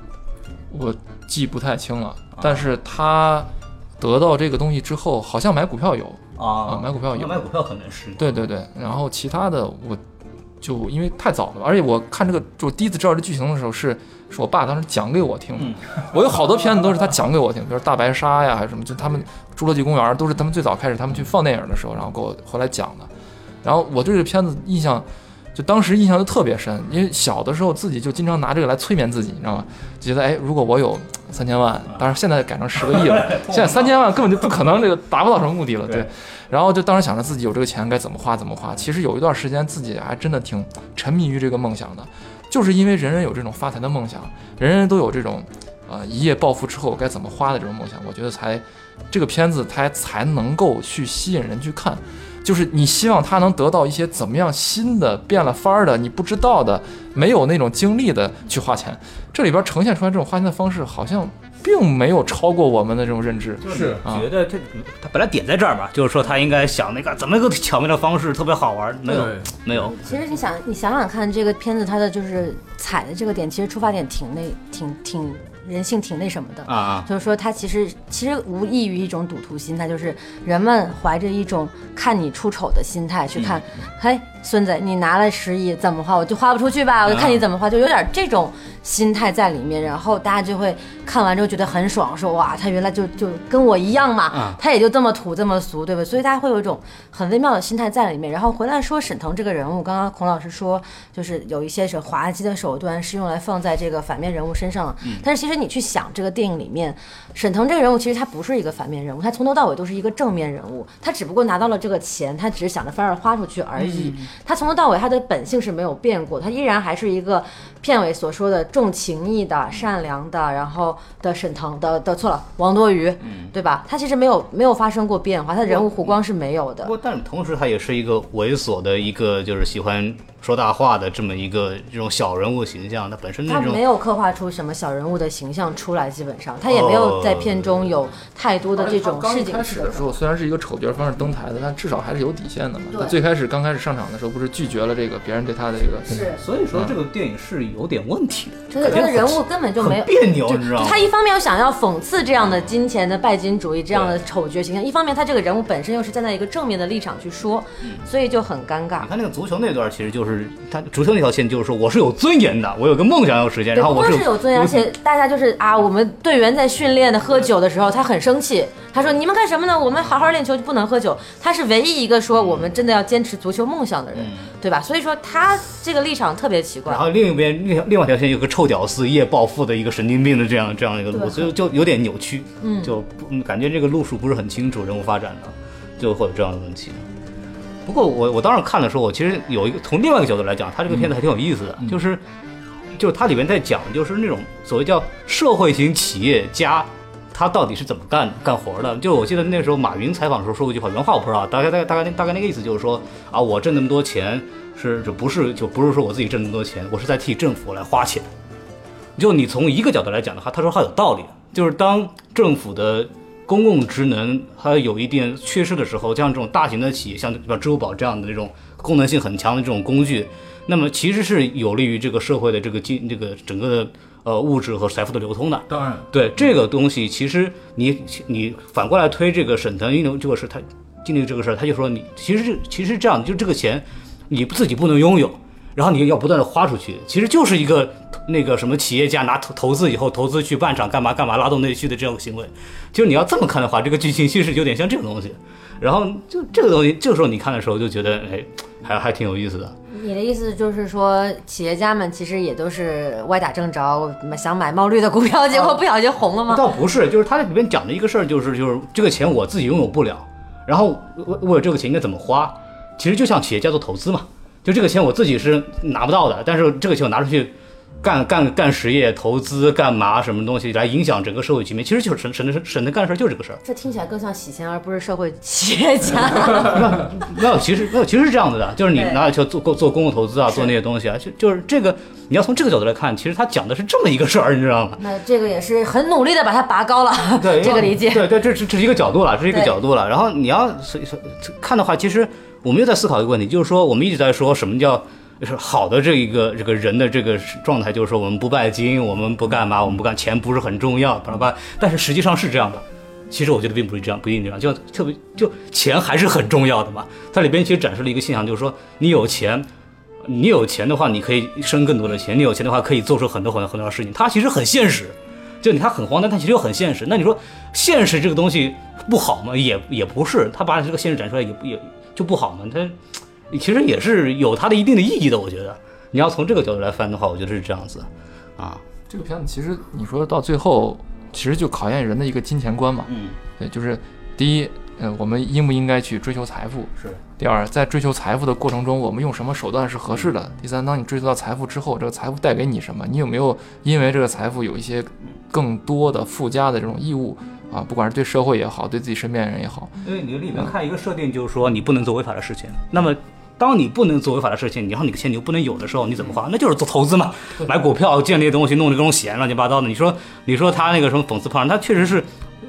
我记不太清了，但是他得到这个东西之后，好像买股票有，啊买股票有买股票可能是。对对对，然后其他的我就因为太早了，而且我看这个，就我第一次知道这剧情的时候是是我爸当时讲给我听的。我有好多片子都是他讲给我听，比如大白鲨呀，还是什么，就他们侏罗纪公园都是他们最早开始他们去放电影的时候，然后给我后来讲的。然后我对这个片子印象，就当时印象就特别深，因为小的时候自己就经常拿这个来催眠自己，你知道吗？就觉得哎，如果我有三千万，当然现在改成十个亿了，现在三千万根本就不可能，这个达不到什么目的了，对。然后就当时想着自己有这个钱该怎么花怎么花。其实有一段时间自己还真的挺沉迷于这个梦想的，就是因为人人有这种发财的梦想，人人都有这种，呃，一夜暴富之后该怎么花的这种梦想，我觉得才这个片子它才能够去吸引人去看。就是你希望他能得到一些怎么样新的、变了法儿的、你不知道的、没有那种经历的去花钱。这里边呈现出来这种花钱的方式，好像并没有超过我们的这种认知。就是啊觉得这他本来点在这儿吧，就是说他应该想那个怎么一个巧妙的方式特别好玩，没有没有，其实你想，你想想看，这个片子它的就是踩的这个点，其实出发点挺那挺挺人性挺那什么的。就是说，他其实其实无异于一种赌徒心态，就是人们怀着一种看你出丑的心态去看，嘿，孙子，你拿了十亿怎么花？我就花不出去吧，我就看你怎么花，就有点这种心态在里面。然后大家就会看完之后觉得很爽，说哇，他原来就就跟我一样嘛，他也就这么土这么俗，对吧？所以大家会有一种很微妙的心态在里面。然后回来说沈腾这个人物，刚刚孔老师说，就是有一些是滑稽的手段是用来放在这个反面人物身上的，但是其实你去想这个电影里面，沈腾这个人物其实他不是一个反面人物，他从头到尾都是一个正面人物，他只不过拿到了这个钱，他只是想着反而花出去而已。他从头到尾他的本性是没有变过，他依然还是一个片尾所说的重情义的、善良的，然后的沈腾的的错了，王多鱼，对吧？他其实没有没有发生过变化，他人物弧光是没有的不。过，但同时他也是一个猥琐的一个，就是喜欢说大话的这么一个这种小人物形象。他本身那种他没有刻画出什么小人物的形象出来，基本上他也没有在片中有太多的这种开始的时候，虽然是一个丑角方式登台的，但至少还是有底线的嘛。对他最开始刚开始上场的时候，不是拒绝了这个别人对他的这个是，所以说这个电影是有点问题的，就是他的人物根本就没有别扭，你知道吗？他一方面又想要讽刺这样的金钱的拜金主义这样的丑角形象，一方面他这个人物本身又是站在一个正面的立场去说，所以就很尴尬你。看那个足球那段，其实就是他足球那条线，就是说我是有尊严的，我有个梦想要实现，然后我是是有尊严，而且大家就是啊，我们队员在训练的喝酒的时候，他很生气，他说你们干什么呢？我们好好练球就不能喝酒。他是唯一一个说我们真的要坚持足球梦想的人，对吧？所以说他这个立场特别奇怪然。后另一边另另外一条线有个臭屌丝一夜暴富的一个神经病的这样这样一个路，对所以就有点扭曲，嗯，就感觉这个路数不是很清楚，人物发展的就会有这样的问题。不过我我当时看的时候，我其实有一个从另外一个角度来讲，他这个片子还挺有意思的，就是就是它里面在讲就是那种所谓叫社会型企业家。他到底是怎么干干活的？就我记得那时候马云采访的时候说过一句话，原话我不知道，大概大概大概大概那个意思就是说啊，我挣那么多钱是就不是就不是说我自己挣那么多钱，我是在替政府来花钱。就你从一个角度来讲的话，他说他有道理，就是当政府的公共职能它有一定缺失的时候，像这种大型的企业，像比如支付宝这样的这种功能性很强的这种工具，那么其实是有利于这个社会的这个经这个整个的呃物质和财富的流通的。当然，对这个东西，其实你你反过来推这个沈腾运动这个事，他经历这个事儿，他就说你其实其实这样的，就这个钱你自己不能拥有，然后你要不断的花出去，其实就是一个那个什么企业家拿投投资以后投资去办厂干嘛干嘛拉动内需的这种行为，就是你要这么看的话，这个剧情其实有点像这种东西。然后就这个东西，这个时候你看的时候就觉得，哎，还还挺有意思的。你的意思就是说，企业家们其实也都是歪打正着，想买冒绿的股票，结果不小心红了吗？倒不是，就是他在里面讲的一个事儿，就是就是这个钱我自己拥有不了，然后我我有这个钱应该怎么花？其实就像企业家做投资嘛，就这个钱我自己是拿不到的，但是这个钱我拿出去干干干实业、投资干嘛什么东西来影响整个社会局面，其实就是省省的省的干的事儿就是这个事儿。这听起来更像洗钱，而不是社会企业家。没有，其实没有，其实是这样子的，就是你对拿去做做公共投资啊，做那些东西啊，就就是这个你要从这个角度来看，其实他讲的是这么一个事儿，你知道吗？那这个也是很努力的把它拔高了，对，这个理解。对对，这是这是一个角度了，这是一个角度了。然后你要看的话，其实我们又在思考一个问题，就是说我们一直在说什么叫就是就是好的这一个这个人的这个状态，就是说我们不拜金，我们不干嘛，我们不干，钱不是很重要，巴拉巴。但是实际上是这样的。其实我觉得并不是这样，不一定这样，就特别就钱还是很重要的嘛。它里边其实展示了一个现象，就是说你有钱，你有钱的话，你可以生更多的钱；你有钱的话，可以做出很多很多很多事情。它其实很现实，就你它很荒诞，但其实又很现实。那你说现实这个东西不好吗？也也不是，它把这个现实展出来也也就不好吗？它其实也是有它的一定的意义的。我觉得你要从这个角度来翻的话，我觉得是这样子啊。这个片子其实你说到最后，其实就考验人的一个金钱观嘛。嗯，对，就是第一，呃，我们应不应该去追求财富？是。第二，在追求财富的过程中，我们用什么手段是合适的？第三，当你追求到财富之后，这个财富带给你什么？你有没有因为这个财富有一些更多的附加的这种义务啊？不管是对社会也好，对自己身边人也好，因为你里面看一个设定，就是说你不能做违法的事情。那么，当你不能做违法的事情，然后你的钱你又不能有的时候，你怎么花？那就是做投资嘛，买股票、建那些东西，弄这种险乱七八糟的。你说，你说他那个什么讽刺胖，他确实是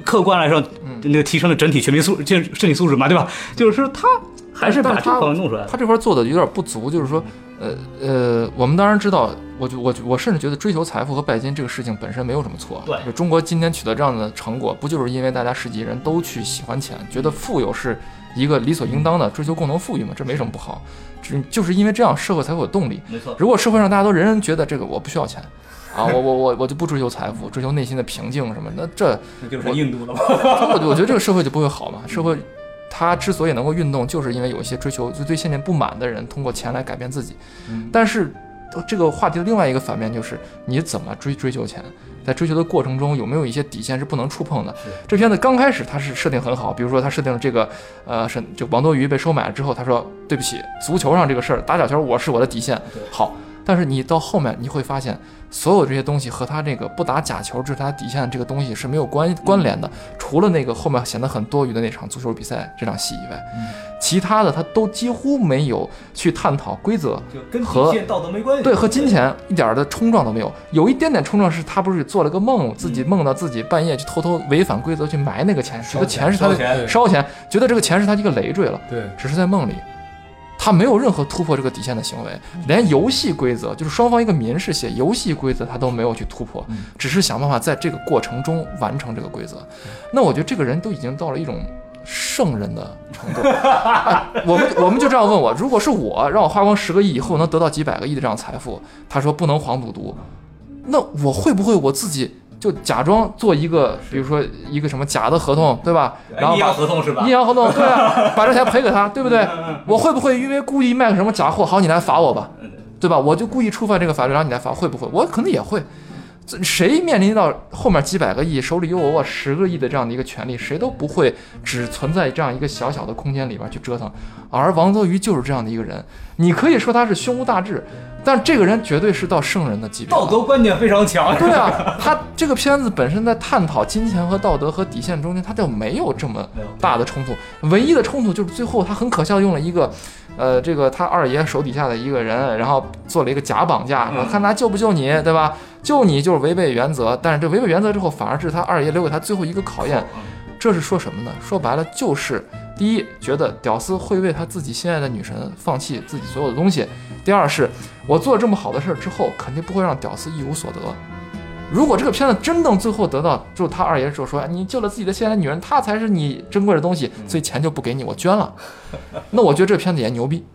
客观来说，那个提升了整体全民素健身体素质嘛，对吧？就是说他还是把这方面弄出来了。他这块做的有点不足，就是说，呃呃，我们当然知道，我就我我甚至觉得追求财富和拜金这个事情本身没有什么错。对就中国今天取得这样的成果，不就是因为大家十几亿人都去喜欢钱，觉得富有是一个理所应当的，追求共同富裕嘛，这没什么不好。只就是因为这样，社会才会有动力。没错，如果社会上大家都人人觉得这个我不需要钱，啊，我我我我就不追求财富，追求内心的平静什么，那这那就是印度了嘛。我我觉得这个社会就不会好嘛。社会它之所以能够运动，就是因为有一些追求就对现状不满的人，通过钱来改变自己。但是这个话题的另外一个反面就是你怎么追追求钱，在追求的过程中有没有一些底线是不能触碰的？这片子刚开始它是设定很好，比如说它设定了这个呃是就王多鱼被收买了之后，他说对不起，足球上这个事儿打假球我是我的底线。好，但是你到后面你会发现，所有这些东西和他这个不打假球这是他底线这个东西是没有关关联的，除了那个后面显得很多余的那场足球比赛这场戏以外，其他的他都几乎没有去探讨规则，和底线道德没关系。对，和金钱一点儿的冲撞都没有，有一点点冲撞是他不是做了个梦，自己梦到自己半夜去偷偷违反规则去埋那个钱，觉得钱是他的烧钱烧钱，觉得这个钱是他一个累赘了，对，只是在梦里。他没有任何突破这个底线的行为，连游戏规则，就是双方一个民事协议游戏规则，他都没有去突破，只是想办法在这个过程中完成这个规则。那我觉得这个人都已经到了一种圣人的程度。哎我们我们就这样问我，如果是我让我花光十个亿以后能得到几百个亿的这样财富，他说不能黄赌毒，那我会不会我自己就假装做一个，比如说一个什么假的合同，对吧？然后阴把阳合同是吧阴？阳合同，对啊，把这钱赔给他，对不对？我会不会因为故意卖个什么假货，好你来罚我吧，对吧？我就故意触犯这个法律，然后你来罚，会不会？我可能也会。这谁面临到后面几百个亿，手里有我十个亿的这样的一个权利，谁都不会只存在这样一个小小的空间里边去折腾。而王泽宇就是这样的一个人，你可以说他是胸无大志，但这个人绝对是到圣人的级别了。道德观念非常强。对啊，他这个片子本身在探讨金钱和道德和底线中间，他就没有这么大的冲突。唯一的冲突就是最后他很可笑用了一个，呃，这个他二爷手底下的一个人，然后做了一个假绑架，说看他救不救你，对吧？救你就是违背原则，但是这违背原则之后，反而是他二爷留给他最后一个考验。这是说什么呢？说白了就是，第一，觉得屌丝会为他自己心爱的女神放弃自己所有的东西；第二是，我做了这么好的事儿之后，肯定不会让屌丝一无所得。如果这个片子真正最后得到，就是他二爷就说，哎你救了自己的心爱的女人，她才是你珍贵的东西，所以钱就不给你，我捐了。那我觉得这个片子也牛逼，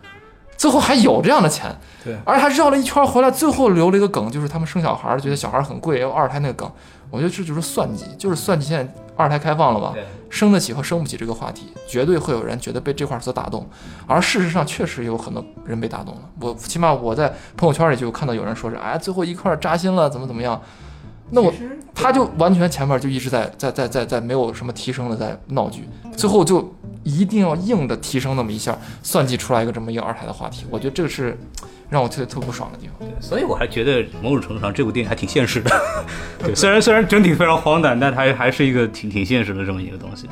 最后还有这样的钱，对而且还绕了一圈回来，最后留了一个梗，就是他们生小孩儿，觉得小孩儿很贵，要二胎那个梗，我觉得这就是算计，就是算计现在二胎开放了嘛，生得起和生不起这个话题，绝对会有人觉得被这块儿所打动，而事实上确实有很多人被打动了。我起码我在朋友圈里就看到有人说是，哎，最后一块扎心了，怎么怎么样。那我他就完全前面就一直在在在在在没有什么提升的在闹剧，最后就一定要硬的提升那么一下，算计出来一个这么一个二胎的话题，我觉得这个是让我特特不爽的地方。对所以我还觉得某种程度上这部电影还挺现实的。对，虽然虽然整体非常荒诞，但它还还是一个挺挺现实的这么一个东西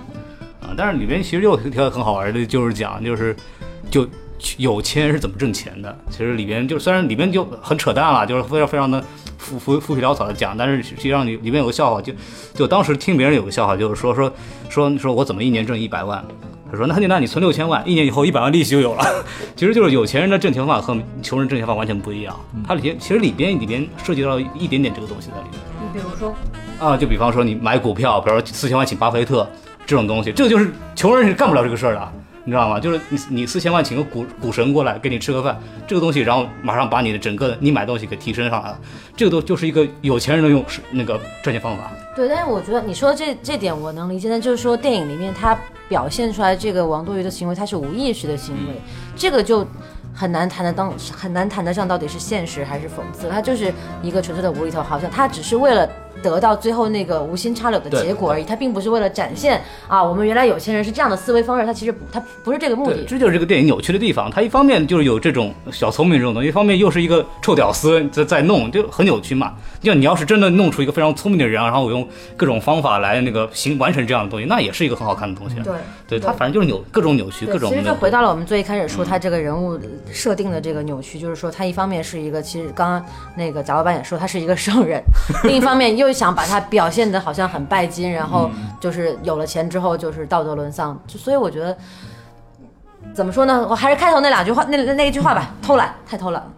啊。但是里边其实又有一条很好玩的，就是讲就是就有钱人是怎么挣钱的。其实里边就虽然里边就很扯淡了，就是非常非常的浮浮浮皮潦草的讲，但是实际上里里面有个笑话，就就当时听别人有个笑话，就是说说说说我怎么一年挣一百万。他说：“那很简单，你存六千万，一年以后一百万利息就有了。其实就是有钱人的挣钱方法和穷人挣钱方法完全不一样。它里边其实里边里边涉及到一点点这个东西在里面你比如说，啊，就比方说你买股票，比如说四千万请巴菲特这种东西，这个就是穷人是干不了这个事儿的，你知道吗？就是你你四千万请个股股神过来给你吃个饭，这个东西，然后马上把你的整个你买东西给提升上来了，这个都就是一个有钱人的用是那个赚钱方法。对，但是我觉得你说这这点我能理解，但就是说电影里面他表现出来这个王多鱼的行为，他是无意识的行为，这个就很难谈得当很难谈得上到底是现实还是讽刺，他就是一个纯粹的无厘头，好像他只是为了。得到最后那个无心插柳的结果而已，他并不是为了展现啊，我们原来有钱人是这样的思维方式，他其实不他不是这个目，的。这就是这个电影扭曲的地方。它一方面就是有这种小聪明这种东西，一方面又是一个臭屌丝在在弄，就很扭曲嘛。就你要是真的弄出一个非常聪明的人，然后我用各种方法来那个行完成这样的东西，那也是一个很好看的东西。对对，它反正就是扭各种扭曲，各种其实就回到了我们最一开始说他这个人物设定的这个扭曲，就是说他一方面是一个，其实刚刚那个贾老板也说他是一个圣人，另一方面又想把他表现的好像很拜金，然后就是有了钱之后就是道德沦丧，就所以我觉得怎么说呢？我还是开头那两句话，那那一句话吧，偷懒太偷懒了。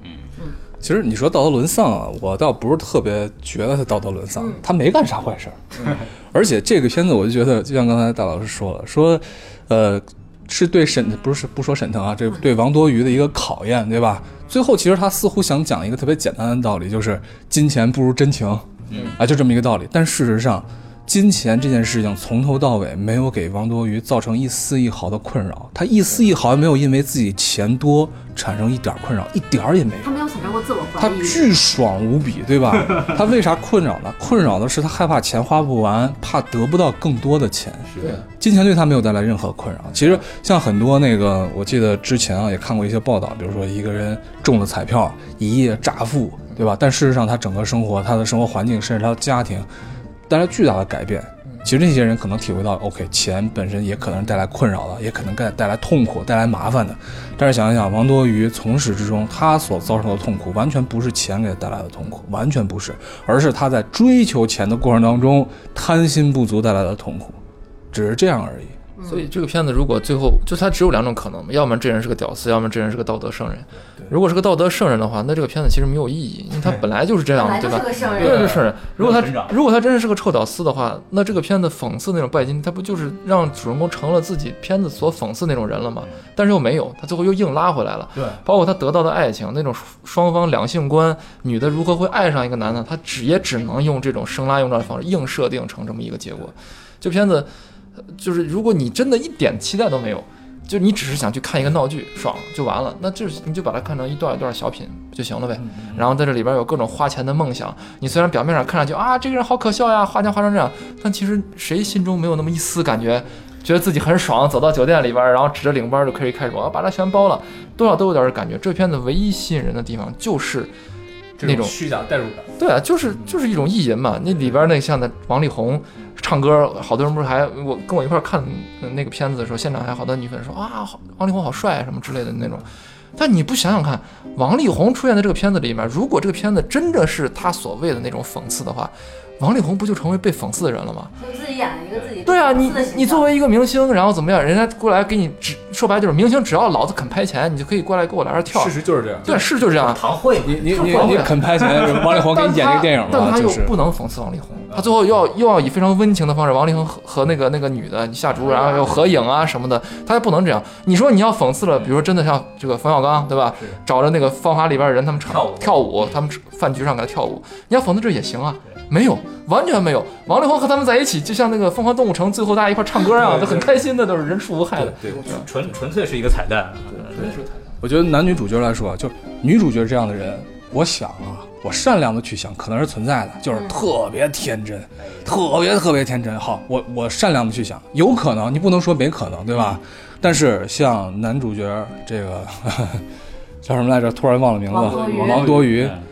其实你说道德沦丧啊，我倒不是特别觉得他道德沦丧，他没干啥坏事儿。而且这个片子，我就觉得，就像刚才大老师说了，说，呃，是对沈不是不说沈腾啊，这对王多鱼的一个考验，对吧？最后其实他似乎想讲一个特别简单的道理，就是金钱不如真情，啊，就这么一个道理。但事实上，金钱这件事情从头到尾没有给王多鱼造成一丝一毫的困扰，他一丝一毫也没有因为自己钱多产生一点困扰，一点儿也没有他。没有产生过自我他怀疑。巨爽无比，对吧？他为啥困扰呢？困扰的是他害怕钱花不完，怕得不到更多的钱。对，金钱对他没有带来任何困扰。其实像很多那个，我记得之前啊也看过一些报道，比如说一个人中了彩票，一夜乍富，对吧？但事实上他整个生活、他的生活环境，甚至他的家庭，带来巨大的改变。其实这些人可能体会到，OK，钱本身也可能是带来困扰的，也可能带带来痛苦、带来麻烦的。但是想一想，王多鱼从始至终他所遭受的痛苦，完全不是钱给他带来的痛苦，完全不是，而是他在追求钱的过程当中贪心不足带来的痛苦，只是这样而已。所以这个片子如果最后就它只有两种可能嘛，要么这人是个屌丝，要么这人是个道德圣人。如果是个道德圣人的话，那这个片子其实没有意义，因为他本来就是这样的，对吧？是个圣人，对，是圣人。如果他如果他真的是个臭屌丝的话，那这个片子讽刺那种拜金，他不就是让主人公成了自己片子所讽刺那种人了吗？但是又没有，他最后又硬拉回来了。对，包括他得到的爱情，那种双方两性观，女的如何会爱上一个男的，他只也只能用这种生拉硬拽的方式硬设定成这么一个结果。这片子呃就是如果你真的一点期待都没有，就你只是想去看一个闹剧，爽就完了，那就是你就把它看成一段一段小品就行了呗。然后在这里边有各种花钱的梦想，你虽然表面上看上去啊这个人好可笑呀，花钱花成这样，但其实谁心中没有那么一丝感觉？觉得自己很爽，走到酒店里边，然后指着领班就可以开始我要把它全包了，多少都有点这感觉。这片子唯一吸引人的地方就是那种虚假代入感。对啊，就是就是一种意淫嘛。那里边那像那王力宏 唱歌，好多人不是还我跟我一块看呃那个片子的时候，现场还好多女粉说啊，王力宏好帅啊什么之类的那种。但你不想想看，王力宏出现在这个片子里面，如果这个片子真的是他所谓的那种讽刺的话，王力宏不就成为被讽刺的人了吗？就自己演了一个自己对啊，你你作为一个明星，然后怎么样？人家过来给你只说白了就是明星，只要老子肯拍钱，你就可以过来给我来这跳。事实就是这样。对，是就是这样。唐慧，你你你你肯拍钱，王力宏给你演这个电影但他又不能讽刺王力宏，他最后又要又要以非常温情的方式，王力宏和和那个那个女的你下厨，然后又合影啊什么的，他也不能这样。你说你要讽刺了，比如说真的像这个冯小刚，对吧？找着那个《芳华》里边的人，他们唱跳舞，他们饭局上给他跳舞，你要讽刺这也行啊。没有，完全没有。王力宏和他们在一起，就像那个《疯狂动物城》最后大家一块唱歌啊，都很开心的，都是人畜无害的。对，纯纯粹是一个彩蛋。我觉得男女主角来说啊，就女主角这样的人，我想啊，我善良的去想，可能是存在的，就是特别天真，特别特别天真。好，我我善良的去想，有可能，你不能说没可能，对吧？但是像男主角这个 叫什么来着？突然忘了名字，王多鱼王多鱼。嗯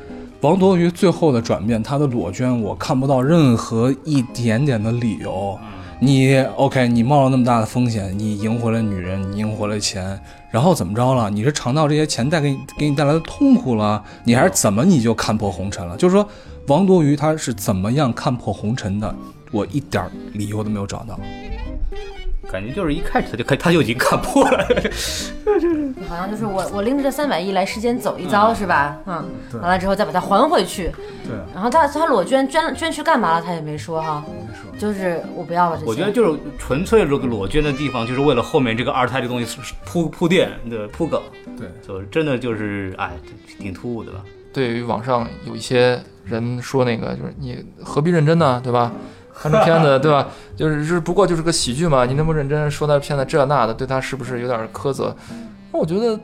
王多鱼最后的转变，他的裸捐，我看不到任何一点点的理由。你 OK，你冒了那么大的风险，你赢回了女人，你赢回了钱，然后怎么着了？你是尝到这些钱带给你给你带来的痛苦了，你还是怎么你就看破红尘了？就是说，王多鱼他是怎么样看破红尘的？我一点理由都没有找到。感觉就是一开始他就看他就已经看破了。好像就是我我拎着这三百亿来世间走一遭、是吧？嗯，完了之后再把它还回去。对。然后他他裸捐捐捐去干嘛了？他也没说哈。没说。就是我不要了这些。我觉得就是纯粹这个裸捐的地方，就是为了后面这个二胎这东西铺铺垫的铺梗。对，就真的就是哎，挺突兀的吧？对于网上有一些人说那个，就是你何必认真呢，对吧？看这片子，对吧？就是是不过就是个喜剧嘛，你那么认真说那片子这那的，对他是不是有点苛责？那我觉得，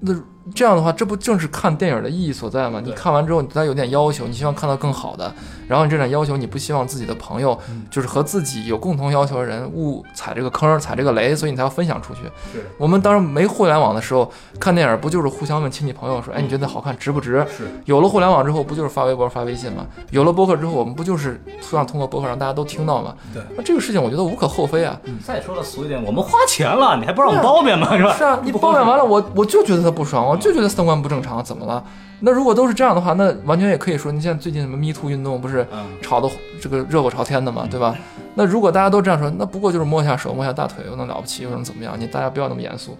那这样的话，这不正是看电影的意义所在吗？你看完之后，你对他有点要求，你希望看到更好的，然后你这点要求，你不希望自己的朋友，就是和自己有共同要求的人误踩这个坑，踩这个雷，所以你才要分享出去。是我们当时没互联网的时候，看电影不就是互相问亲戚朋友说，哎，你觉得好看值不值？是。有了互联网之后，不就是发微博、发微信吗？有了博客之后，我们不就是想通过博客让大家都听到吗？对。那这个事情我觉得无可厚非啊。再说了俗一点，我们花钱了，你还不让我们包弁吗？是吧？是啊，你褒贬完了，我我就觉得他不爽，我就觉得三观不正常，怎么了？那如果都是这样的话，那完全也可以说，你现在最近什么 Me Too 运动不是嗯炒的这个热火朝天的嘛，对吧？那如果大家都这样说，那不过就是摸一下手、摸一下大腿，又能了不起，又能怎么样？你大家不要那么严肃。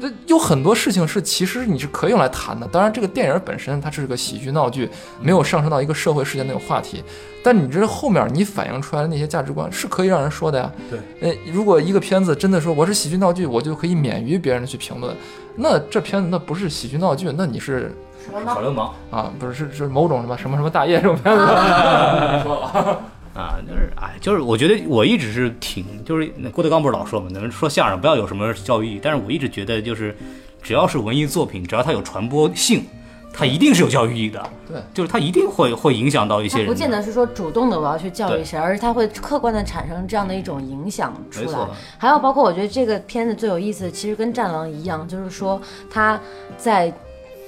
这有很多事情是其实你是可以用来谈的。当然，这个电影本身它是个喜剧闹剧，没有上升到一个社会事件那种话题。但你这后面你反映出来的那些价值观是可以让人说的呀。对，呃，如果一个片子真的说我是喜剧闹剧，我就可以免于别人的去评论，那这片子那不是喜剧闹剧，那你是什么吗？小流氓，啊，不是是是某种什么什么什么大业这种片子，别 说了。啊，就是哎，就是我觉得我一直是挺，就是那郭德纲不是老说嘛，咱们说相声不要有什么教育意义，但是我一直觉得就是只要是文艺作品，只要它有传播性，它一定是有教育意义的。对，就是它一定会会影响到一些人不见得是说主动的我要去教育谁，而是它会客观的产生这样的一种影响出来。还有包括我觉得这个片子最有意思的，其实跟《战狼》一样，就是说他在。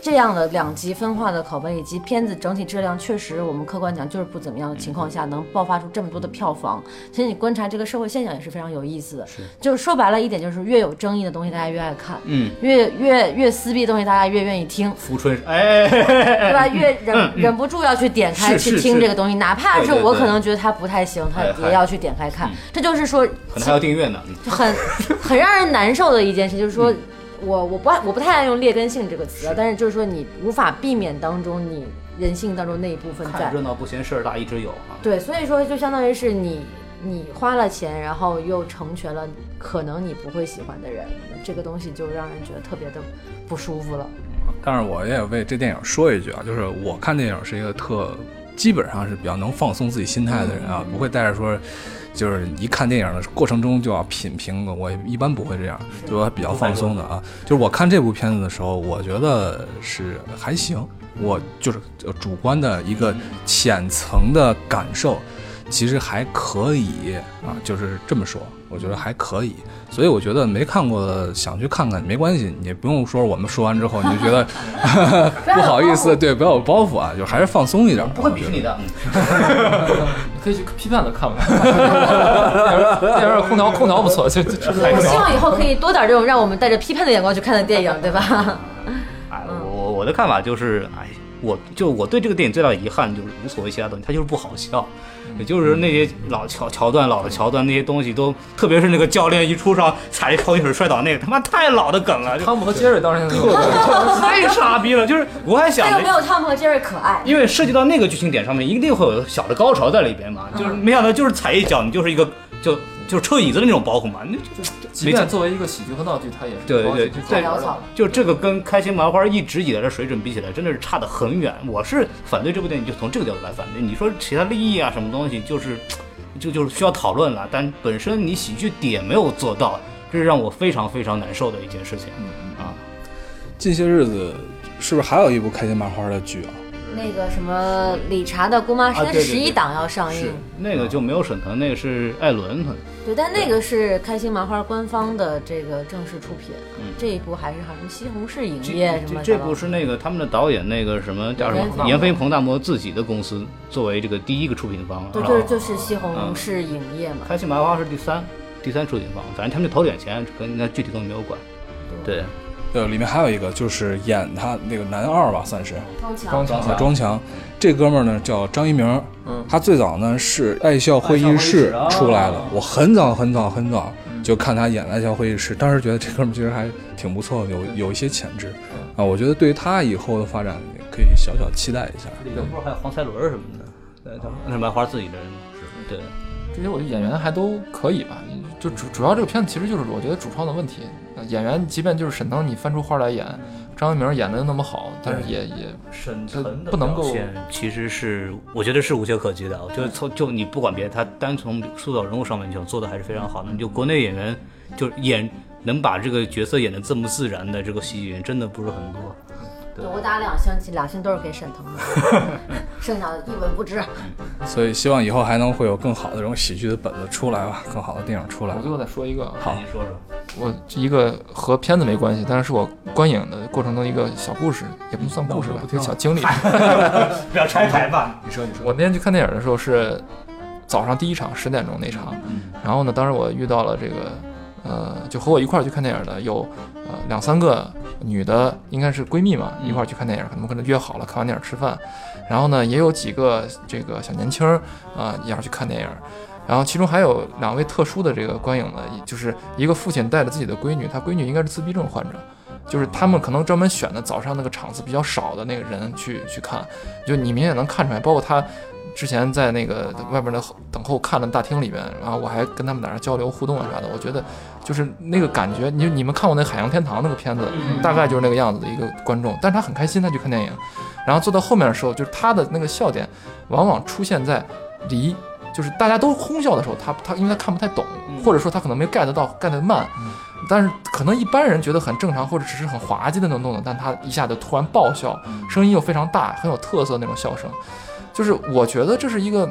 这样的两极分化的口碑，以及片子整体质量，确实我们客观讲就是不怎么样的情况下，能爆发出这么多的票房。其实你观察这个社会现象也是非常有意思的。就是说白了一点，就是越有争议的东西，大家越爱看；嗯，越越越撕逼的东西，大家越愿意听。浮春哎，对吧？越忍忍不住要去点开去是是是听这个东西，哪怕是我可能觉得它不太行，他哎也要去点开看。这就是说可能还要订阅呢。嗯很 很让人难受的一件事，就是说我我不爱我不太爱用劣根性这个词啊，但是就是说你无法避免当中你人性当中那一部分在看。热闹不嫌事儿大，一直有啊。对，所以说就相当于是你你花了钱，然后又成全了可能你不会喜欢的人，这个东西就让人觉得特别的不舒服了。但是我也为这电影说一句啊，就是我看电影是一个特基本上是比较能放松自己心态的人啊，不会带着说。就是一看电影的过程中就要品评，我一般不会这样，就我比较放松的啊。就是我看这部片子的时候，我觉得是还行，我就是呃主观的一个浅层的感受，其实还可以啊，就是这么说，我觉得还可以。所以我觉得没看过的想去看看没关系，你不用说我们说完之后你就觉得 不好意思，对，不要有包袱啊，就还是放松一点。不会鄙视你的。嗯你可以去批判的看看。电影空调空调不错，就就就我希望以后可以多点这种让我们带着批判的眼光去看的电影，对吧？哎，我我我的看法就是，哎，我就我对这个电影最大的遗憾就是无所谓其他东西，它就是不好笑。也就是那些老桥桥段、老的桥段那些东西都，特别是那个教练一出场踩一超级水摔倒那个，他妈太老的梗了，汤姆和杰瑞当然太傻逼了。就是我还想着这个没，有汤姆和杰瑞可爱。因为涉及到那个剧情点上面，一定会有小的高潮在里边嘛。就是没想到就是踩一脚，你就是一个就就是车椅子的那种包袱嘛。那即便作为一个喜剧和闹剧，它也是对对对潦草了就这个跟开心麻花一直以来的水准比起来，真的是差得很远。我是反对这部电影，就从这个角度来反对。你说其他利益啊什么东西，就是就就是需要讨论了，但本身你喜剧点没有做到，这是让我非常非常难受的一件事情啊。近些日子是不是还有一部开心麻花的剧啊？那个什么理查的姑妈啊对对对十一档要上映，是那个就没有沈腾，那个是艾伦他。对，但那个是开心麻花官方的这个正式出品，嗯这一部还是好像西红柿影业什么这这部是那个他们的导演那个什么叫什么？闫飞彭大魔自己的公司作为这个第一个出品方，对，就是就是西红柿影业嘛。开心麻花是第三第三出品方，反正他们就投点钱，跟那具体东西没有管。对，对，里面还有一个就是演他那个男二吧，算是庄强庄强啊，庄强。这哥们儿呢叫张一鸣，嗯他最早呢是爱笑会议室出来的，我很早很早很早就看他演爱笑会议室，当时觉得这哥们儿其实还挺不错的，有有一些潜质啊，我觉得对于他以后的发展也可以小小期待一下。里面不是还有黄才伦什么的，对，他们那是麻花自己的人嘛，是对。这些我觉得演员还都可以吧，就主主要这个片子其实就是我觉得主创的问题。呃演员即便就是沈腾你翻出花来演，张一鸣演的那么好，但是也也沈腾的不能够表现其实是我觉得是无懈可击的。我觉得从就你不管别的，他单从塑造人物上面就做的还是非常好的。你就国内演员就演能把这个角色演得这么自然的这个喜剧演员，真的不是很多。对我打两星，两星都是给沈腾的，剩下的一文不值。所以希望以后还能会有更好的这种喜剧的本子出来吧，更好的电影出来我。最后再说一个，好，你说说。我一个和片子没关系，但是是我观影的过程中一个小故事，也不算故事吧，一个小经历。不 要拆台吧。你说，你说。我那天去看电影的时候是早上第一场十点钟那场，然后呢，当时我遇到了这个呃，就和我一块儿去看电影的有呃两三个女的，应该是闺蜜嘛，一块儿去看电影，可能可能约好了看完电影吃饭，然后呢，也有几个这个小年轻儿啊、也要去看电影。然后其中还有两位特殊的这个观影的，就是一个父亲带着自己的闺女，他闺女应该是自闭症患者，就是他们可能专门选的早上那个场次比较少的那个人去去看，就你明显能看出来，包括他之前在那个外边的等候看的大厅里面，然后我还跟他们在那交流互动啊啥的，我觉得就是那个感觉，你你们看过那《海洋天堂》那个片子，大概就是那个样子的一个观众，但是他很开心，他去看电影，然后坐到后面的时候，就是他的那个笑点往往出现在离就是大家都哄笑的时候，他他因为他看不太懂，或者说他可能没 get 到 get 得慢，但是可能一般人觉得很正常，或者只是很滑稽的那种动作，但他一下子突然爆笑，声音又非常大，很有特色的那种笑声，就是我觉得这是一个，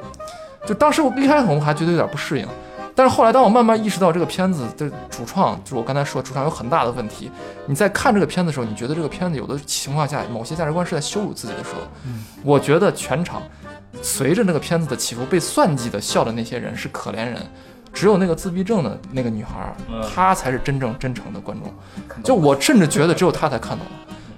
就当时我一开始我还觉得有点不适应。但是后来，当我慢慢意识到这个片子的主创，就是我刚才说主创有很大的问题，你在看这个片子的时候，你觉得这个片子有的情况下某些价值观是在羞辱自己的时候，我觉得全场随着那个片子的起伏被算计的笑的那些人是可怜人，只有那个自闭症的那个女孩儿，她才是真正真诚的观众。就我甚至觉得只有她才看懂，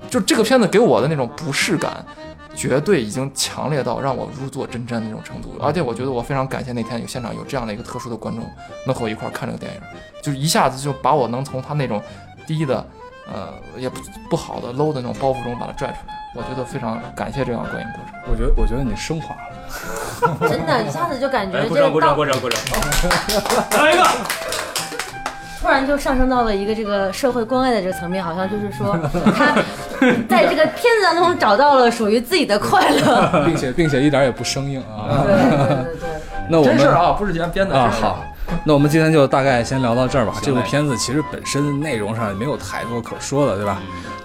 就这个片子给我的那种不适感。绝对已经强烈到让我如坐针毡的那种程度，而且我觉得我非常感谢那天有现场有这样的一个特殊的观众，能和我一块儿看这个电影，就一下子就把我能从他那种低的，呃，也不不好的 low 的那种包袱中把他拽出来。我觉得非常感谢这样观影过程。我觉得，我觉得你升华了，真的，一下子就感觉鼓掌鼓掌鼓掌鼓掌，来一个。突然就上升到了一个这个社会关爱的这个层面，好像就是说 他在这个片子当中找到了属于自己的快乐，并且并且一点也不生硬啊。对对对对。那我们真事啊，不是前编的啊。好，那我们今天就大概先聊到这儿吧。这部片子其实本身内容上也没有太多可说的，对吧？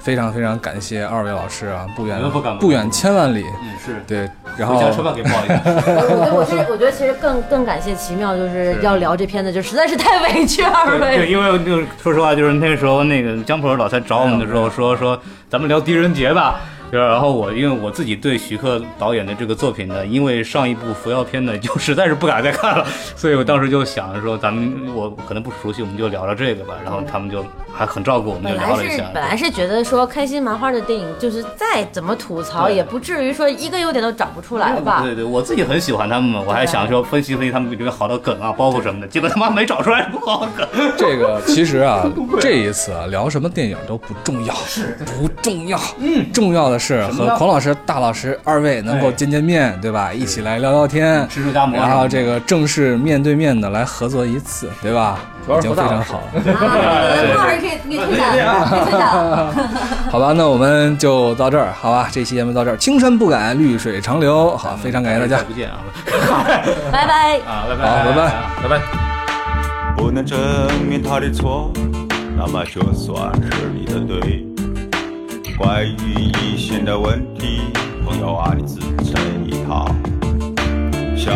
非常非常感谢二位老师啊，不远不远千万里，嗯是对。然后车票给报一下。我我其实我觉得其实更更感谢奇妙，就是要聊这片子，就实在是太委屈二位。对，因为就说实话，就是那个时候那个江普老师找我们的时候说说咱们聊狄仁杰吧。然后我因为我自己对徐克导演的这个作品呢，因为上一部扶摇片呢，就实在是不敢再看了，所以我当时就想着说，咱们我可能不熟悉，我们就聊聊这个吧。然后他们就还很照顾我们，就聊了一下。本来是觉得说开心麻花的电影，就是再怎么吐槽，也不至于说一个优点都找不出来吧？对对，我自己很喜欢他们嘛，我还想说分析分析他们里面好的梗啊、包袱什么的，结果他妈没找出来什么好梗。这个其实啊，这一次啊，聊什么电影都不重要，是不重要。嗯，重要的是和孔老师。大老师二位能够见见面，对吧？一起来聊聊天，吃肉夹馍，然后这个正式面对面的来合作一次，对吧？已经非常好了。老师可以给推下，推下。好吧，那我们就到这儿，好吧？这期节目到这儿，青山不改，绿水长流。好，非常感谢大家，不见啊！拜拜啊，拜拜，好，拜拜，拜拜。不能证明他的错，那么就算是你的对。关于异性的问题，朋友啊，你自成一套。笑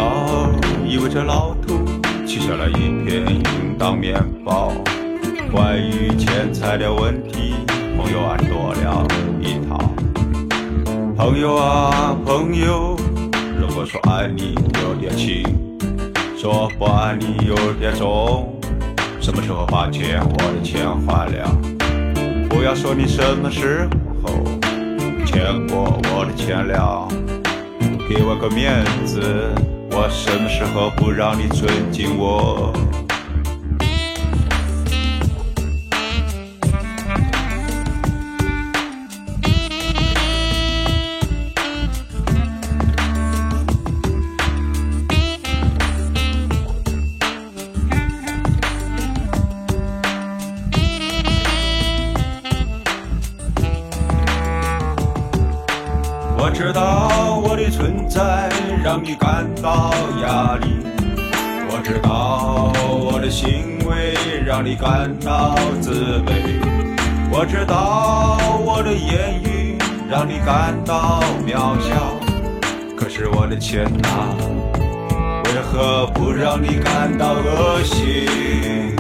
意味着老土，吃下了一片云当面包。关于钱财的问题，朋友啊，你多了一套。朋友啊，朋友，如果说爱你有点轻，说不爱你有点重，什么时候把钱我的钱还了？不要说你什么时候。后欠过我的钱了，给我个面子，我什么时候不让你尊敬我？让你感到压力，我知道我的行为让你感到自卑，我知道我的言语让你感到渺小，可是我的钱啊，为何不让你感到恶心？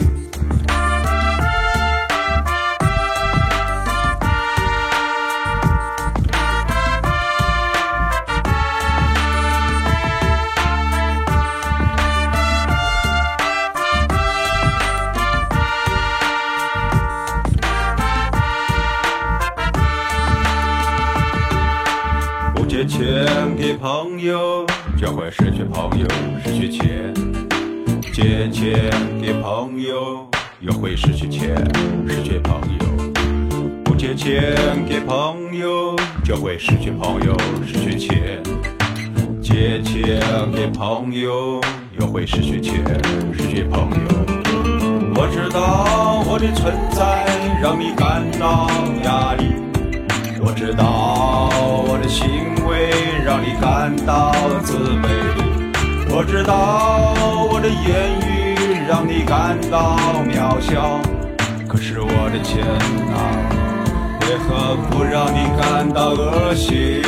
朋友。到渺小可是我的钱啊为何不让你感到恶心